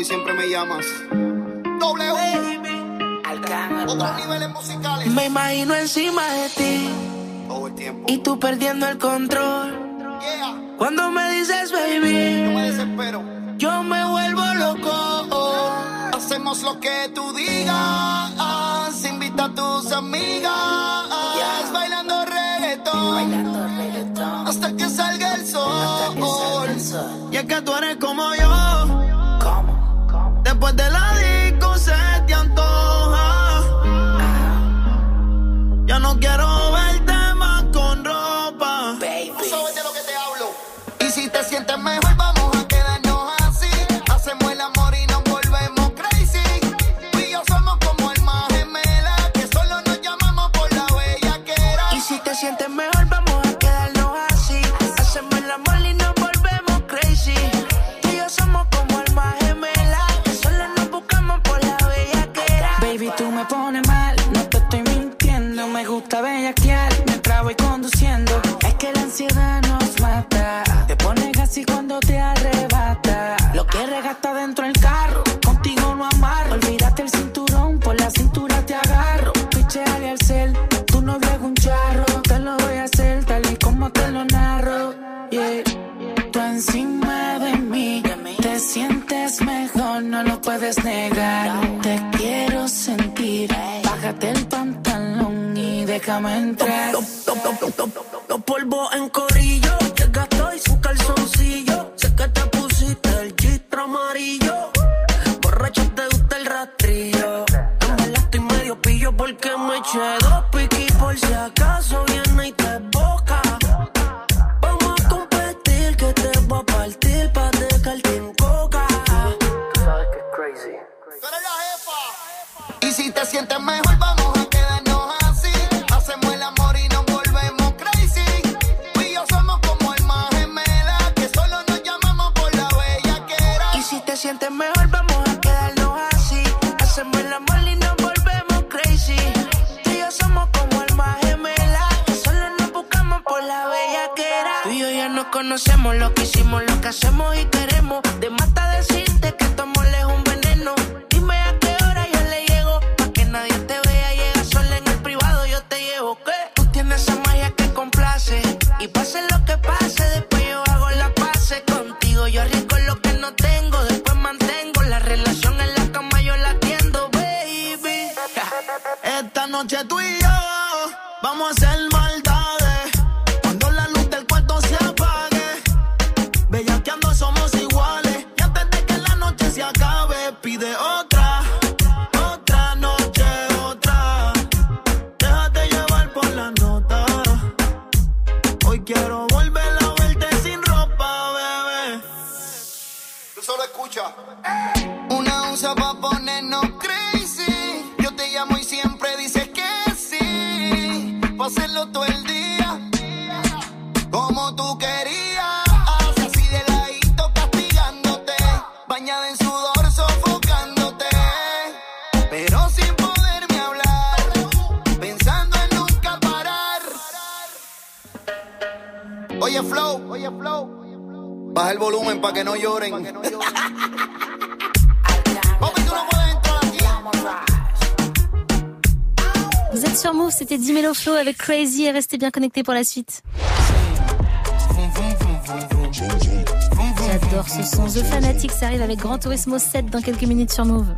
[SPEAKER 21] y siempre me llamas. W. Otros niveles musicales.
[SPEAKER 22] Me imagino encima de ti.
[SPEAKER 21] Todo el tiempo.
[SPEAKER 22] Y tú perdiendo el control.
[SPEAKER 21] Yeah.
[SPEAKER 22] Cuando me dices baby.
[SPEAKER 21] Yo me desespero.
[SPEAKER 22] Yo me vuelvo loco.
[SPEAKER 21] Hacemos lo que tú digas. Invita a tus amigas. Yeah. Bailando reggaetón. Bailando reggaetón. Hasta que salga el sol.
[SPEAKER 22] Hasta que
[SPEAKER 21] salga el sol. Y es que
[SPEAKER 22] tú eres como yo. pone mal, no te estoy mintiendo. Me gusta bellaquear mientras voy conduciendo. Es que la ansiedad no
[SPEAKER 21] Prácticamente. Noche tú y yo vamos a hacer maldades. Que
[SPEAKER 23] no lloren.
[SPEAKER 1] Vous êtes sur Move, c'était Dimelo Flow avec Crazy et restez bien connectés pour la suite. J'adore ce son. The Fanatic, ça arrive avec Grand Turismo 7 dans quelques minutes sur Move.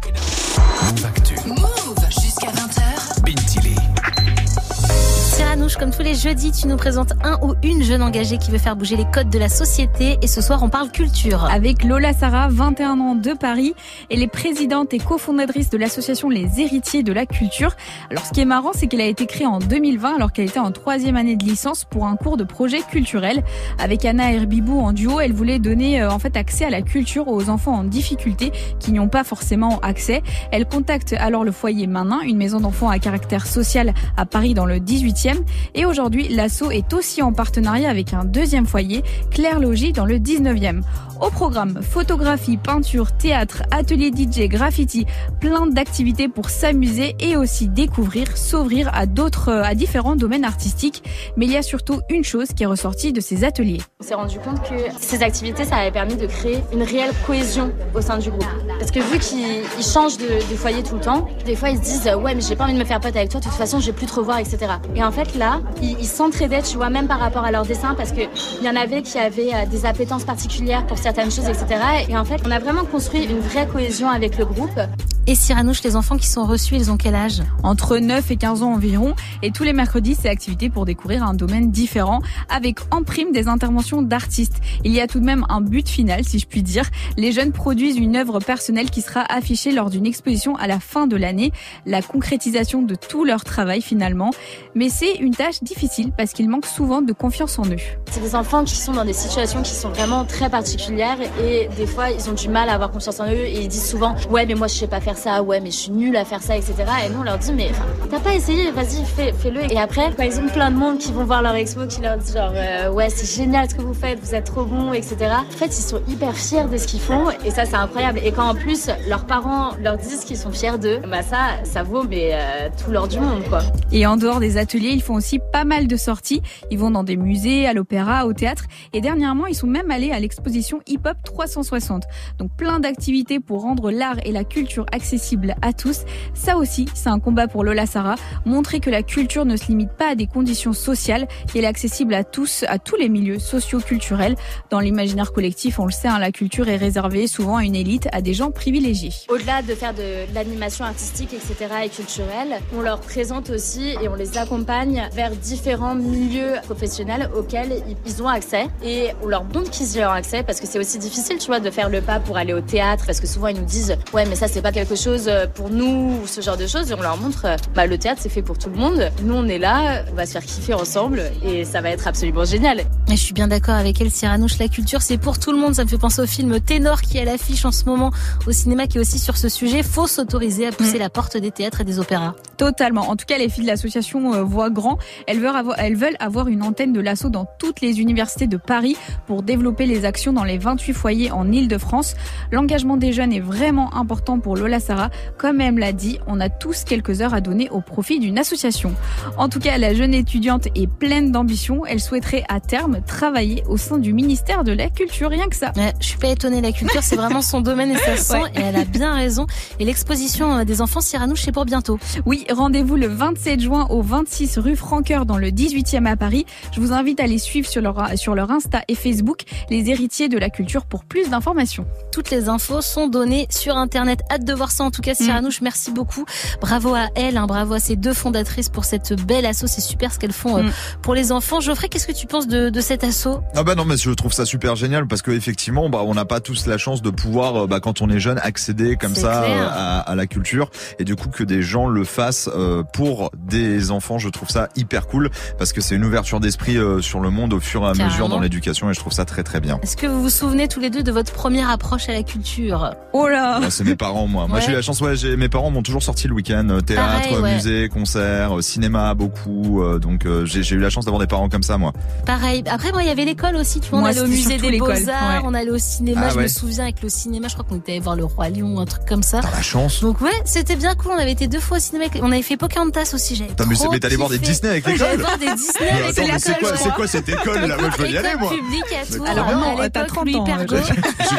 [SPEAKER 1] Comme tous les jeudis, tu nous présentes un ou une jeune engagée qui veut faire bouger les codes de la société. Et ce soir, on parle culture.
[SPEAKER 18] Avec Lola Sarah, 21 ans de Paris. Elle est présidente et cofondatrice de l'association Les Héritiers de la Culture. Alors, ce qui est marrant, c'est qu'elle a été créée en 2020 alors qu'elle était en troisième année de licence pour un cours de projet culturel. Avec Anna Herbibou en duo, elle voulait donner euh, en fait accès à la culture aux enfants en difficulté qui n'y ont pas forcément accès. Elle contacte alors le foyer Manin, une maison d'enfants à caractère social à Paris dans le 18e. Et aujourd'hui, l'asso est aussi en partenariat avec un deuxième foyer, Claire Logis, dans le 19e. Au programme, photographie, peinture, théâtre, atelier DJ, graffiti, plein d'activités pour s'amuser et aussi découvrir, s'ouvrir à d'autres, à différents domaines artistiques. Mais il y a surtout une chose qui est ressortie de ces ateliers.
[SPEAKER 24] On s'est rendu compte que ces activités, ça avait permis de créer une réelle cohésion au sein du groupe. Parce que vu qu'ils ils changent de, foyer tout le temps, des fois ils se disent ouais mais j'ai pas envie de me faire pote avec toi, de toute façon je vais plus te revoir, etc. Et en fait là, ils ils s'entraidaient, tu vois, même par rapport à leur dessin, parce que il y en avait qui avaient euh, des appétences particulières pour certaines choses, etc. Et en fait, on a vraiment construit une vraie cohésion avec le groupe.
[SPEAKER 1] Et Cyranouche, les enfants qui sont reçus, ils ont quel âge?
[SPEAKER 18] Entre 9 et 15 ans environ. Et tous les mercredis, c'est activité pour découvrir un domaine différent avec en prime des interventions d'artistes. Il y a tout de même un but final, si je puis dire. Les jeunes produisent une œuvre personnelle qui sera affichée lors d'une exposition à la fin de l'année. La concrétisation de tout leur travail finalement. Mais c'est une tâche difficile parce qu'ils manquent souvent de confiance en eux.
[SPEAKER 24] C'est des enfants qui sont dans des situations qui sont vraiment très particulières et des fois ils ont du mal à avoir confiance en eux et ils disent souvent ouais mais moi je sais pas faire ça, ouais mais je suis nulle à faire ça, etc. Et nous on leur dit mais t'as pas essayé, vas-y fais, fais-le. Et après quand ils ont plein de monde qui vont voir leur expo qui leur dit genre euh, ouais c'est génial ce que vous faites, vous êtes trop bons, etc. En fait ils sont hyper fiers de ce qu'ils font et ça c'est incroyable. Et quand en plus leurs parents leur disent qu'ils sont fiers d'eux, bah ça ça vaut mais euh, tout l'or du monde quoi.
[SPEAKER 18] Et en dehors des ateliers, ils font aussi pas mal de sorties. Ils vont dans des musées, à l'opéra, au théâtre. Et dernièrement, ils sont même allés à l'exposition Hip Hop 360. Donc plein d'activités pour rendre l'art et la culture accessibles à tous. Ça aussi, c'est un combat pour Lola Sarah. Montrer que la culture ne se limite pas à des conditions sociales, qu'elle est accessible à tous, à tous les milieux socio-culturels. Dans l'imaginaire collectif, on le sait, hein, la culture est réservée souvent à une élite, à des gens privilégiés.
[SPEAKER 24] Au-delà de faire de, de l'animation artistique, etc. et culturelle, on leur présente aussi et on les accompagne vers différents milieux professionnels auxquels ils- ont accès et on leur montre qu'ils y ont accès parce que c'est aussi difficile, tu vois, de faire le pas pour aller au théâtre parce que souvent ils nous disent ouais mais ça c'est pas quelque chose euh, pour nous ou ce genre de choses et on leur montre euh, bah le théâtre c'est fait pour tout le monde. Nous on est là, on va se faire kiffer ensemble et ça va être absolument génial.
[SPEAKER 1] Et je suis bien d'accord avec elle, Cyranouche, la culture c'est pour tout le monde. Ça me fait penser au film Ténor qui est à l'affiche en ce moment au cinéma qui est aussi sur ce sujet. Faut s'autoriser à pousser la porte des théâtres et des opéras.
[SPEAKER 18] Totalement. En tout cas, les filles de l'association euh, Voix Grand, elles veulent, avoir, elles veulent avoir une antenne de l'assaut dans toutes les universités de Paris pour développer les actions dans les 28 foyers en Ile-de-France. L'engagement des jeunes est vraiment important pour Lola Sarah. Comme elle l'a dit, on a tous quelques heures à donner au profit d'une association. En tout cas, la jeune étudiante est pleine d'ambition. Elle souhaiterait à terme travailler au sein du ministère de la Culture, rien que ça.
[SPEAKER 1] Ouais, je suis pas étonnée, la culture c'est vraiment son domaine et ça se sent
[SPEAKER 18] Ouais.
[SPEAKER 1] et elle a bien raison. Et l'exposition euh, des enfants Cyranouche c'est pour bientôt.
[SPEAKER 18] Oui, rendez-vous le 27 juin au 26 rue Franqueur dans le 18e à Paris. Je vous invite à les suivre sur leur, sur leur Insta et Facebook, les héritiers de la culture, pour plus d'informations.
[SPEAKER 1] Toutes les infos sont données sur Internet. Hâte de voir ça en tout cas, Cyranouche. Merci beaucoup. Bravo à elle, hein, bravo à ces deux fondatrices pour cette belle asso. C'est super ce qu'elles font euh,
[SPEAKER 3] Mm.
[SPEAKER 1] pour les enfants. Geoffrey, qu'est-ce que tu penses de, de cet asso?
[SPEAKER 3] Ah bah non mais je trouve ça super génial parce que effectivement bah on n'a pas tous la chance de pouvoir euh, bah quand on est jeune accéder comme ça euh, à, à la culture et du coup que des gens le fassent euh, pour des enfants je trouve ça hyper cool parce que c'est une ouverture d'esprit euh, sur le monde au fur et à mesure dans l'éducation et je trouve ça très très bien.
[SPEAKER 1] Est-ce que vous vous souvenez tous les deux de votre première approche à la culture?
[SPEAKER 18] Oh là
[SPEAKER 3] c'est mes parents, moi. Moi,
[SPEAKER 1] Ouais.
[SPEAKER 3] j'ai eu la chance, ouais, j'ai, mes parents m'ont toujours sorti le week-end, euh, théâtre,
[SPEAKER 1] Pareil, ouais.
[SPEAKER 3] musée, concert, euh, cinéma, beaucoup, donc, j'ai, eu la chance d'avoir des parents comme ça, moi.
[SPEAKER 1] Pareil. Après, moi, il y avait l'école aussi. Tu vois, on allait au musée des Beaux-Arts,
[SPEAKER 18] ouais.
[SPEAKER 1] on allait au cinéma.
[SPEAKER 3] Ah
[SPEAKER 1] je me souviens avec le cinéma, je crois qu'on était allé voir le Roi Lion, un truc comme ça.
[SPEAKER 3] T'as la chance.
[SPEAKER 1] Donc ouais, c'était bien cool. On avait été deux fois au cinéma. On avait fait Pocahontas aussi. J'avais
[SPEAKER 3] mais, t'allais voir des
[SPEAKER 1] kiffé.
[SPEAKER 3] Disney avec
[SPEAKER 1] J'allais
[SPEAKER 3] l'école?
[SPEAKER 1] voir des Disney
[SPEAKER 3] Mais
[SPEAKER 1] avec
[SPEAKER 3] attends, mais c'est
[SPEAKER 1] l'école,
[SPEAKER 3] quoi, c'est cette école, là? Moi, je veux y aller, moi.
[SPEAKER 1] à
[SPEAKER 3] bien.
[SPEAKER 1] à
[SPEAKER 18] T'as
[SPEAKER 1] l'époque,
[SPEAKER 18] 30
[SPEAKER 1] Louis
[SPEAKER 18] ans,
[SPEAKER 1] Pergaud.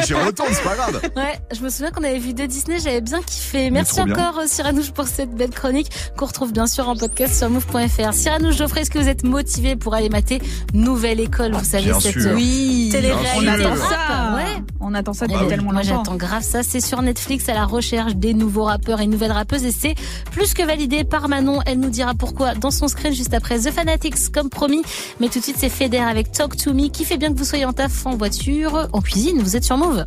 [SPEAKER 3] J'y retourne, c'est pas grave.
[SPEAKER 1] Ouais, je me souviens qu'on avait vu deux Disney, j'avais bien kiffé. Merci encore euh, Cyranouche pour cette belle chronique qu'on retrouve bien sûr en podcast sur move.fr. Cyranouche Geoffrey, est-ce que vous êtes motivé pour aller mater Nouvelle École Vous savez
[SPEAKER 3] bien
[SPEAKER 1] cette euh,
[SPEAKER 18] Oui,
[SPEAKER 1] télé-réalité
[SPEAKER 18] on attend ça.
[SPEAKER 1] Ouais.
[SPEAKER 18] On attend ça
[SPEAKER 1] Eh
[SPEAKER 18] depuis
[SPEAKER 1] ben,
[SPEAKER 18] tellement
[SPEAKER 1] moi
[SPEAKER 18] longtemps.
[SPEAKER 1] j'attends grave ça. C'est sur Netflix à la recherche des nouveaux rappeurs et nouvelles rappeuses et c'est plus que validé par Manon. Elle nous dira pourquoi dans son screen juste après The Fanatics comme promis. Mais tout de suite c'est Feder avec Talk to Me qui fait bien que vous soyez en taf, en voiture, en cuisine. Vous êtes sur Move.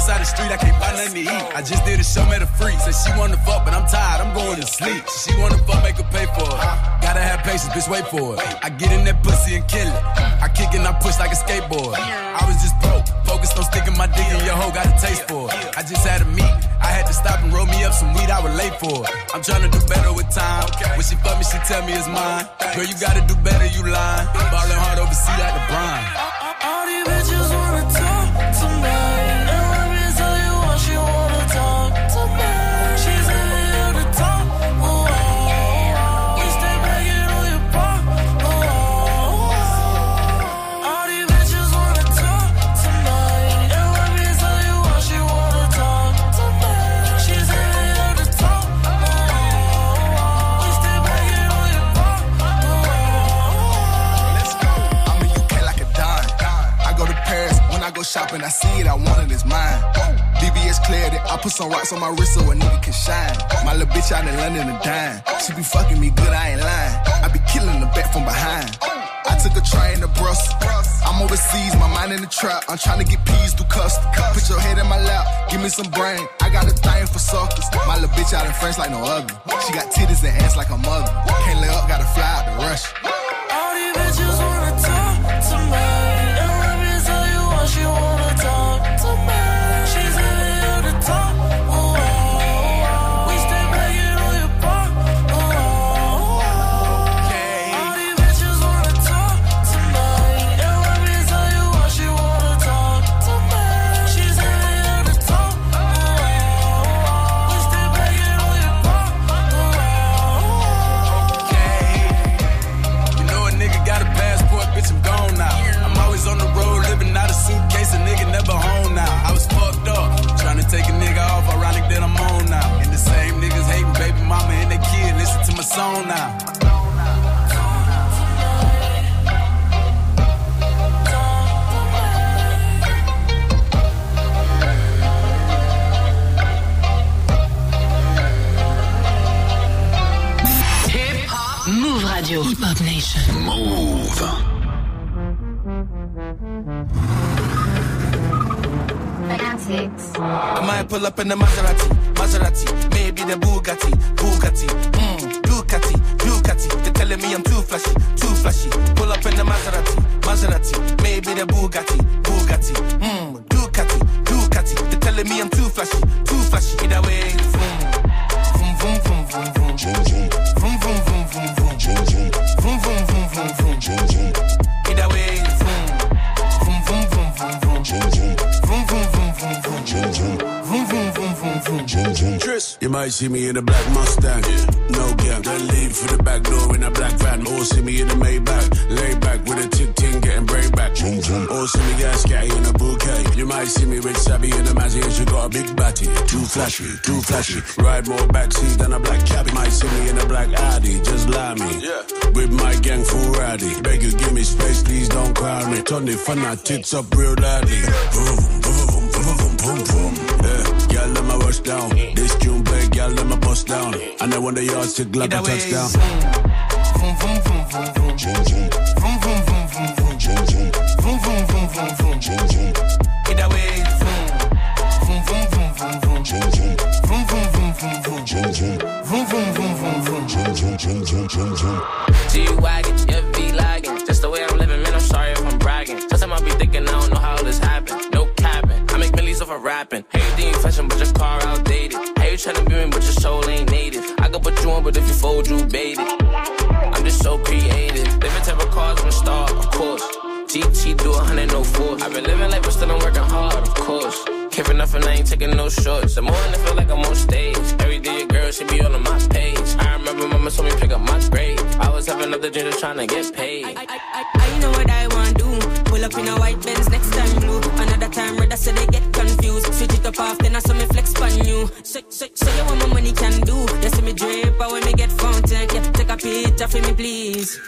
[SPEAKER 5] Right side the street. I can't buy nothing to eat. I just did a show, met a freak. Said she wanna fuck, but I'm tired. I'm going to sleep. She wanna fuck, make her pay for it. Gotta have patience, bitch. Wait for it. I get in that pussy and kill it. I kick and I push like a skateboard. I was just broke, focused on sticking my dick in your hoe. Got a taste for it. I just had a meet. I had to stop and roll me up some weed. I was late for it. I'm trying to do better with time. When she fuck me, she tell me it's mine. Girl, you gotta do better. You lying. Ballin' hard overseas like the brine.
[SPEAKER 10] All these bitches wanna on
[SPEAKER 5] my wrist so a nigga can shine. My little bitch out in London a dime. She be fucking me good, I ain't lying. I be killing the back from behind. I took a train to Brussels. I'm overseas, my mind in the trap. I'm trying to get peas through custom. Put your head in my lap, give me some brain. I got a thing for suckers. My little bitch out in France like no other. She got titties and ass like a mother. Can't lay up, gotta fly out to rush. Now.
[SPEAKER 13] Move Radio. Hip Hop Nation.
[SPEAKER 2] Move.
[SPEAKER 5] I might pull up in the Maserati, Maserati, maybe the Bugatti, Bugatti, mm, Ducati, Ducati. They're telling me I'm too flashy, too flashy. Pull up in the Maserati, Maserati, maybe the Bugatti, Bugatti, mm, Ducati, Ducati. They're telling me I'm too flashy, too flashy. Either way, vroom, vroom, vroom, vroom, vroom, vroom, vroom, vroom, vroom, vroom, vroom, vroom, vroom, vroom, vroom, vroom, vroom, vroom. Either way, vroom, vroom, vroom, vroom, vroom, vroom, vroom, vroom, vroom, vroom, vroom, vroom, vroom, vroom, vroom, vroom, vroom, vroom, vroom.
[SPEAKER 25] You
[SPEAKER 2] might see me in a black Mustang. No gang, then leave for the back door in a black van. Or see me in a Maybach, lay back with a tick ting, getting brain back. Or see me gas scatty in a bouquet. You might see me with Sabby in a Mazzy and she got a big batty. Too flashy, too flashy. Ride more backseat than a black cabbie. Might see me in a black Audi, just lie me. Yeah. With my gang full rowdy. Beg you, give me space, please don't crowd me. Turn the fun out tits up real loudly. Boom, down. This June play, girl, let my bust down. And then when the yards tick like a
[SPEAKER 12] Either way,
[SPEAKER 2] touchdown.
[SPEAKER 12] Vroom, vroom, vroom, vroom, vroom. Vroom, vroom, vroom, vroom, vroom. Vroom, vroom, vroom, vroom, vroom. Either way, vroom. Vroom, vroom, vroom, vroom, vroom. Vroom, vroom, vroom, vroom, vroom. Vroom, vroom, vroom, vroom, vroom.
[SPEAKER 26] G-Wagon, yeah, V-Lagging. Just the way I'm living, man, I'm sorry if I'm bragging. Sometimes I be thinking I don't I of rapping. Hey, you fashion, but your car outdated. Hey, you tryna be me, but your soul ain't native. I could put you on, but if you fold, you bait it. I'm just so creative. Different type of cars, I'm a star, of course. GT do a hundred, no oh force. I've been living life, but still I'm working hard, of course. Care for nothing, I ain't taking no shorts. The morning I feel like I'm on stage. Every day a girl should be on my page. I remember mama told me pick up my grade. I was having other dreams trying to get paid.
[SPEAKER 27] I know what I want. Pull up in a white Benz next time blue. Another time rather say they get confused. Switch it up off, then I saw me flex on you. Say, say, say you what my money can do. You see me drip, or when me get fountain. Yeah, take a picture for me, please.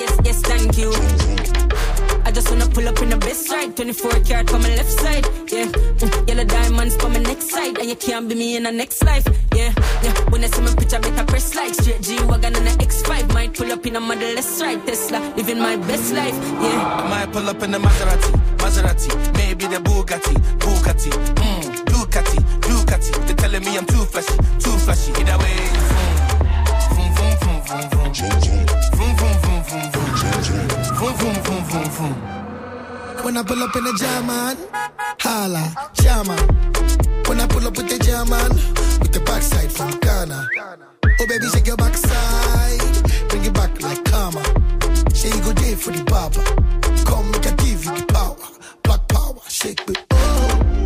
[SPEAKER 27] Yes, yes, thank you. Just wanna pull up in the best ride. 24 karat for my left side. Yeah, mm, yellow diamonds for my next side. And you can't be me in the next life. Yeah, yeah. When I see my picture, better press like straight G wagon and the X5. Might pull up in a Model S ride. Tesla, living my best life. Yeah.
[SPEAKER 12] I might pull up in the Maserati, Maserati, maybe the Bugatti, Bugatti, mm, Ducati, Ducati. They're telling me I'm too flashy, too flashy. Either way,
[SPEAKER 28] When I pull up in the German, holla, German. When I pull up with the German, with the backside from Ghana. Oh baby, shake your backside, bring it back like karma. Say you go there for the barber. Come, make I give you the power, black power, shake it. Oh,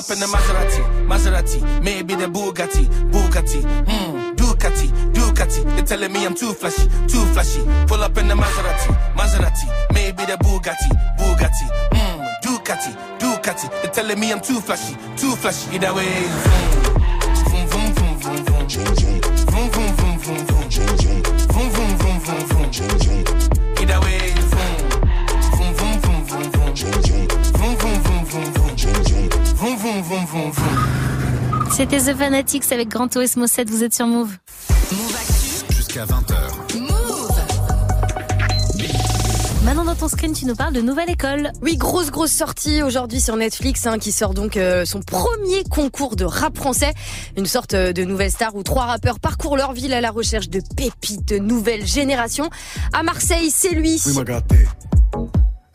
[SPEAKER 12] up in the Maserati, Maserati, maybe the Bugatti, Bugatti, hmm, Ducati, Ducati. They're telling me I'm too flashy, too flashy. Pull up in the Maserati, Maserati, maybe the Bugatti, Bugatti, hmm, Ducati, Ducati. They're telling me I'm too flashy, too flashy. Either way, vroom,
[SPEAKER 1] C'était The Fanatics avec Grand Osmo 7, vous êtes sur Move.
[SPEAKER 13] Jusqu'à 20h.
[SPEAKER 1] Maintenant dans ton screen, tu nous parles de Nouvelle École.
[SPEAKER 29] Oui, grosse grosse sortie aujourd'hui sur Netflix hein, qui sort donc euh, son premier concours de rap français, une sorte euh, de nouvelle star où trois rappeurs parcourent leur ville à la recherche de pépites de nouvelle génération. À Marseille, c'est lui.
[SPEAKER 30] Oui, m'a gâté.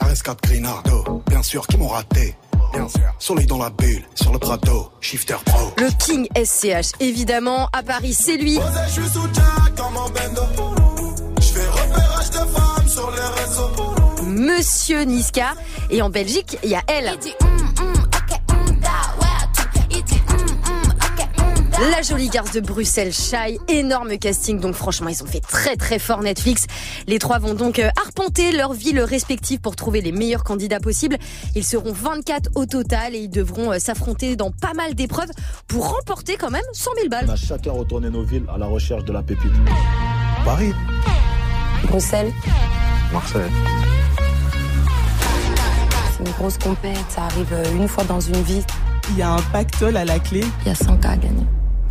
[SPEAKER 30] RS4 Grinardo, bien sûr, qui m'ont raté. Bien sûr. Soleil dans la bulle, sur le Prado, Shifter Pro.
[SPEAKER 29] Le King SCH, évidemment. À Paris, c'est lui.
[SPEAKER 31] Je suis sous Jack comme en bendo. Je fais repérage de femmes sur les réseaux.
[SPEAKER 29] Monsieur Niska. Et en Belgique, il y a elle. La jolie garce de Bruxelles, Shy, énorme casting, donc franchement ils ont fait très très fort Netflix. Les trois vont donc euh, arpenter leur ville respective pour trouver les meilleurs candidats possibles. Ils seront 24 au total et ils devront euh, s'affronter dans pas mal d'épreuves pour remporter quand même 100 000 balles.
[SPEAKER 32] On a chacun retourné nos villes à la recherche de la pépite. Paris,
[SPEAKER 33] Bruxelles,
[SPEAKER 32] Marseille.
[SPEAKER 33] c'est une grosse compète, ça arrive euh, une fois dans une vie.
[SPEAKER 34] Il y a un pactole à la clé.
[SPEAKER 33] Il y a 100 à gagner.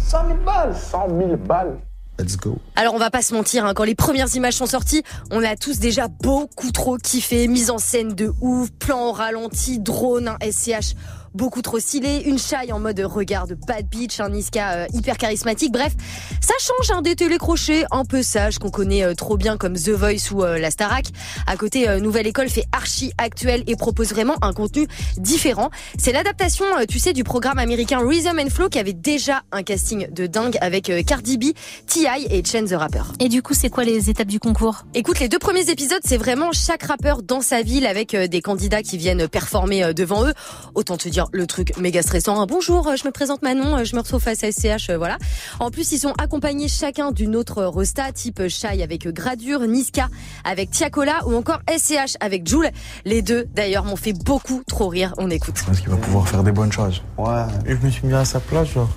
[SPEAKER 32] 100 000 balles. 100 000 balles. Let's go.
[SPEAKER 29] Alors on va pas se mentir, hein, quand les premières images sont sorties, on a tous déjà beaucoup trop kiffé, mise en scène de ouf, plan au ralenti, drone, un SCH beaucoup trop stylée, une Shai en mode regard de bad bitch, un Niska euh, hyper charismatique. Bref, ça change un des télécrochés un peu sage qu'on connaît euh, trop bien comme The Voice ou euh, la Starac. À côté, Nouvelle École fait archi actuel et propose vraiment un contenu différent. C'est l'adaptation, tu sais, du programme américain Rhythm and Flow qui avait déjà un casting de dingue avec Cardi B, T.I. et Chen the Rapper.
[SPEAKER 1] Et du coup, c'est quoi les étapes du concours?
[SPEAKER 29] Écoute, les deux premiers épisodes, c'est vraiment chaque rappeur dans sa ville avec des candidats qui viennent performer devant eux. Autant te dire le truc méga stressant. hein. Bonjour, euh, je me présente Manon, euh, je me retrouve face à SCH, euh, voilà. En plus, ils sont accompagnés chacun d'une autre rosta, type Shai avec Gradure, Niska avec Tiakola ou encore SCH avec Joule. Les deux, d'ailleurs, m'ont fait beaucoup trop rire. On écoute.
[SPEAKER 35] Parce qu'il va pouvoir faire des bonnes choses. Ouais, et je me suis mis à sa place, genre.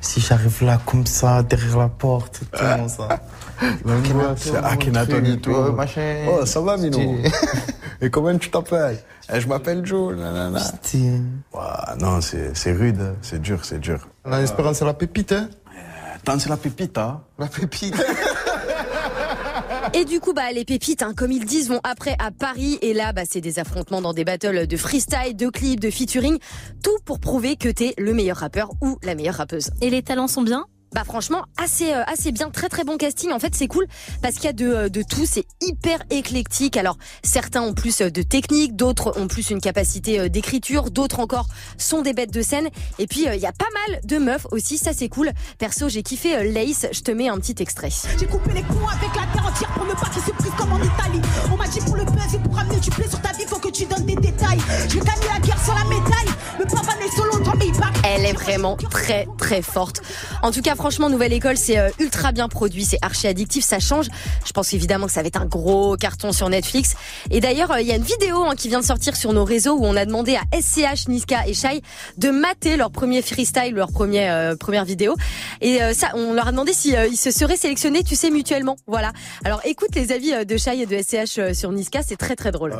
[SPEAKER 35] Si j'arrive là, comme ça, derrière la porte, comment ça
[SPEAKER 32] C'est Akhenaton et tout.
[SPEAKER 35] Machin.
[SPEAKER 32] Oh, ça va, Mino
[SPEAKER 35] Petit.
[SPEAKER 32] Et comment tu t'appelles? Eh, Je m'appelle Joe. nanana. Non, c'est rude, c'est dur, c'est dur.
[SPEAKER 35] La espérance, c'est la pépite, hein
[SPEAKER 32] Tant c'est la pépite, hein
[SPEAKER 35] La pépite.
[SPEAKER 29] Et du coup, bah, les pépites, hein, comme ils disent, vont après à Paris. Et là, bah, c'est des affrontements dans des battles de freestyle, de clips, de featuring. Tout pour prouver que t'es le meilleur rappeur ou la meilleure rappeuse.
[SPEAKER 1] Et les talents sont bien?
[SPEAKER 29] Bah franchement assez euh, assez bien très très bon casting en fait c'est cool parce qu'il y a de, euh, de tout c'est hyper éclectique alors certains ont plus euh, de technique d'autres ont plus une capacité d'écriture d'autres encore sont des bêtes de scène et puis euh, il y a pas mal de meufs aussi ça c'est cool perso j'ai kiffé euh, Lace je te mets un petit extrait
[SPEAKER 36] J'ai coupé les ponts avec la terre entière pour ne pas qu'ils se privent comme en Italie. On m'a dit pour le buzz et pour amener du blé sur ta vie, faut que tu donnes des détails. Je vais gagner la guerre sur la médaille. Le papa n'est solo dans mes bacs.
[SPEAKER 29] Elle est vraiment très très forte. En tout cas, franchement, Nouvelle École, c'est euh, ultra bien produit, c'est archi addictif, ça change. Je pense évidemment que ça va être un gros carton sur Netflix. Et d'ailleurs, euh, il y a une vidéo hein, qui vient de sortir sur nos réseaux où on a demandé à SCH, Niska et Shai de mater leur premier freestyle, leur premier, euh, première vidéo. Et euh, ça, on leur a demandé si euh, ils se seraient sélectionnés, tu sais, mutuellement. Voilà. Alors écoute les avis euh, de Shai et de SCH sur Niska, c'est très très drôle.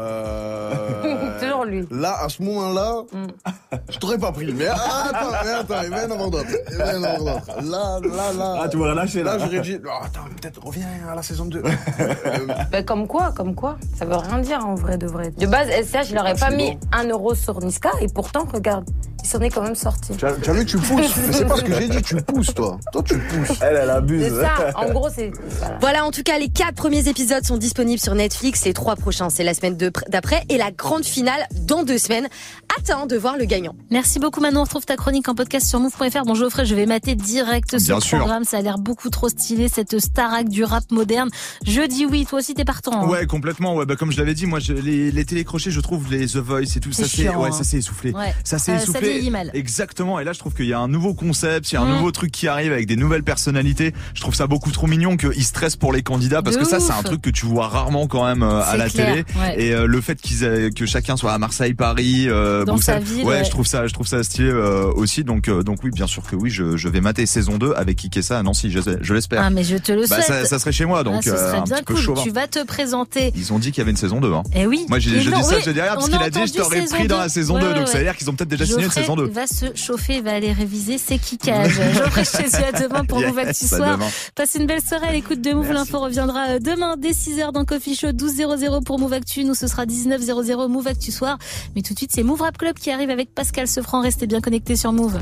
[SPEAKER 32] Toujours lui. Là, à ce moment-là, je t'aurais pas pris. Mais attends, mais attends, il y en avoir d'autres. Il Là, là, là.
[SPEAKER 37] Ah, tu m'aurais lâché, là.
[SPEAKER 32] Là, j'aurais dit, oh, attends, peut-être reviens à la saison 2.
[SPEAKER 33] Bah, comme quoi, comme quoi Ça veut rien dire en vrai de vrai. De base, SCH, il aurait
[SPEAKER 32] Ah,
[SPEAKER 33] pas mis
[SPEAKER 32] bon.
[SPEAKER 33] un euro sur Niska et pourtant, regarde, il s'en est quand même sorti.
[SPEAKER 32] Tu as, tu as vu, tu pousses. Mais c'est pas ce que j'ai dit, tu pousses, toi. Toi, tu pousses.
[SPEAKER 37] Elle, elle abuse.
[SPEAKER 33] C'est ça, en gros, c'est. Voilà.
[SPEAKER 29] Voilà, en tout cas, les quatre premiers épisodes sont disponibles sur Netflix. Les trois prochains, c'est la semaine d'après. Et la grande finale dans deux semaines. Attends de voir le gagnant.
[SPEAKER 1] Merci beaucoup Manon, on retrouve ta chronique en podcast sur move.fr. Bon Geoffrey, je vais mater direct ce
[SPEAKER 3] Bien sûr.
[SPEAKER 1] programme, ça a l'air beaucoup trop stylé, cette starac du rap moderne. Je dis oui, toi aussi t'es partant. hein.
[SPEAKER 3] Ouais, complètement. Ouais, bah comme je l'avais dit, moi, je- les, les télécrochés, je trouve les The Voice et tout, ça c'est, ouais,
[SPEAKER 1] hein.
[SPEAKER 3] ça c'est essoufflé.
[SPEAKER 1] Ouais.
[SPEAKER 3] Ça c'est
[SPEAKER 1] Euh, ça
[SPEAKER 3] essoufflé.
[SPEAKER 1] vieillit mal.
[SPEAKER 3] Exactement. Et là, je trouve qu'il y a un nouveau concept, il y a un nouveau truc qui arrive avec des nouvelles personnalités. Je trouve ça beaucoup trop mignon qu'ils stressent pour les candidats parce
[SPEAKER 1] De
[SPEAKER 3] que ça, c'est un truc que tu vois rarement quand même euh, à la
[SPEAKER 1] clair,
[SPEAKER 3] télé.
[SPEAKER 1] ouais.
[SPEAKER 3] Et euh, le fait qu'ils aient- que chacun soit à Marseille, Paris, euh,
[SPEAKER 1] Dans
[SPEAKER 3] Bruxelles,
[SPEAKER 1] sa ville,
[SPEAKER 3] ouais,
[SPEAKER 1] ouais.
[SPEAKER 3] je trouve ça, je trouve ça stylé euh, aussi. Donc, euh, donc oui, bien sûr que oui, je, je vais mater saison 2 avec Ikessa à Nancy. Je, je l'espère.
[SPEAKER 1] Ah mais je te le
[SPEAKER 3] Bah,
[SPEAKER 1] souhaite.
[SPEAKER 3] ça, ça serait chez moi, donc
[SPEAKER 1] Ah,
[SPEAKER 3] euh, un
[SPEAKER 1] bien
[SPEAKER 3] petit peu
[SPEAKER 1] cool.
[SPEAKER 3] chauvin.
[SPEAKER 1] Tu vas te présenter.
[SPEAKER 3] Ils ont dit qu'il y avait une saison 2. Hein.
[SPEAKER 1] Eh oui.
[SPEAKER 3] Moi, j'ai- je
[SPEAKER 1] non,
[SPEAKER 3] dis ça,
[SPEAKER 1] oui,
[SPEAKER 3] je dis rien, parce qu'il
[SPEAKER 1] a
[SPEAKER 3] dit, je t'aurais pris dans la
[SPEAKER 1] 2.
[SPEAKER 3] saison
[SPEAKER 1] Ouais,
[SPEAKER 3] 2.
[SPEAKER 1] ouais,
[SPEAKER 3] Donc, ça veut dire qu'ils ont peut-être déjà signé une saison 2.
[SPEAKER 1] va se chauffer, va aller réviser ses kickages. Geoffrey, te dis à demain pour Actu
[SPEAKER 3] à
[SPEAKER 1] Soir. Passez une belle soirée l'écoute de Move. L'info reviendra euh, demain dès 6h dans Coffee Show 12.00 pour Move Actu. Nous, ce sera 19.00 Move Actu Soir. Mais tout de suite, c'est Move Club qui arrive avec Pascal Sefranc. Restez bien connectés sur Move.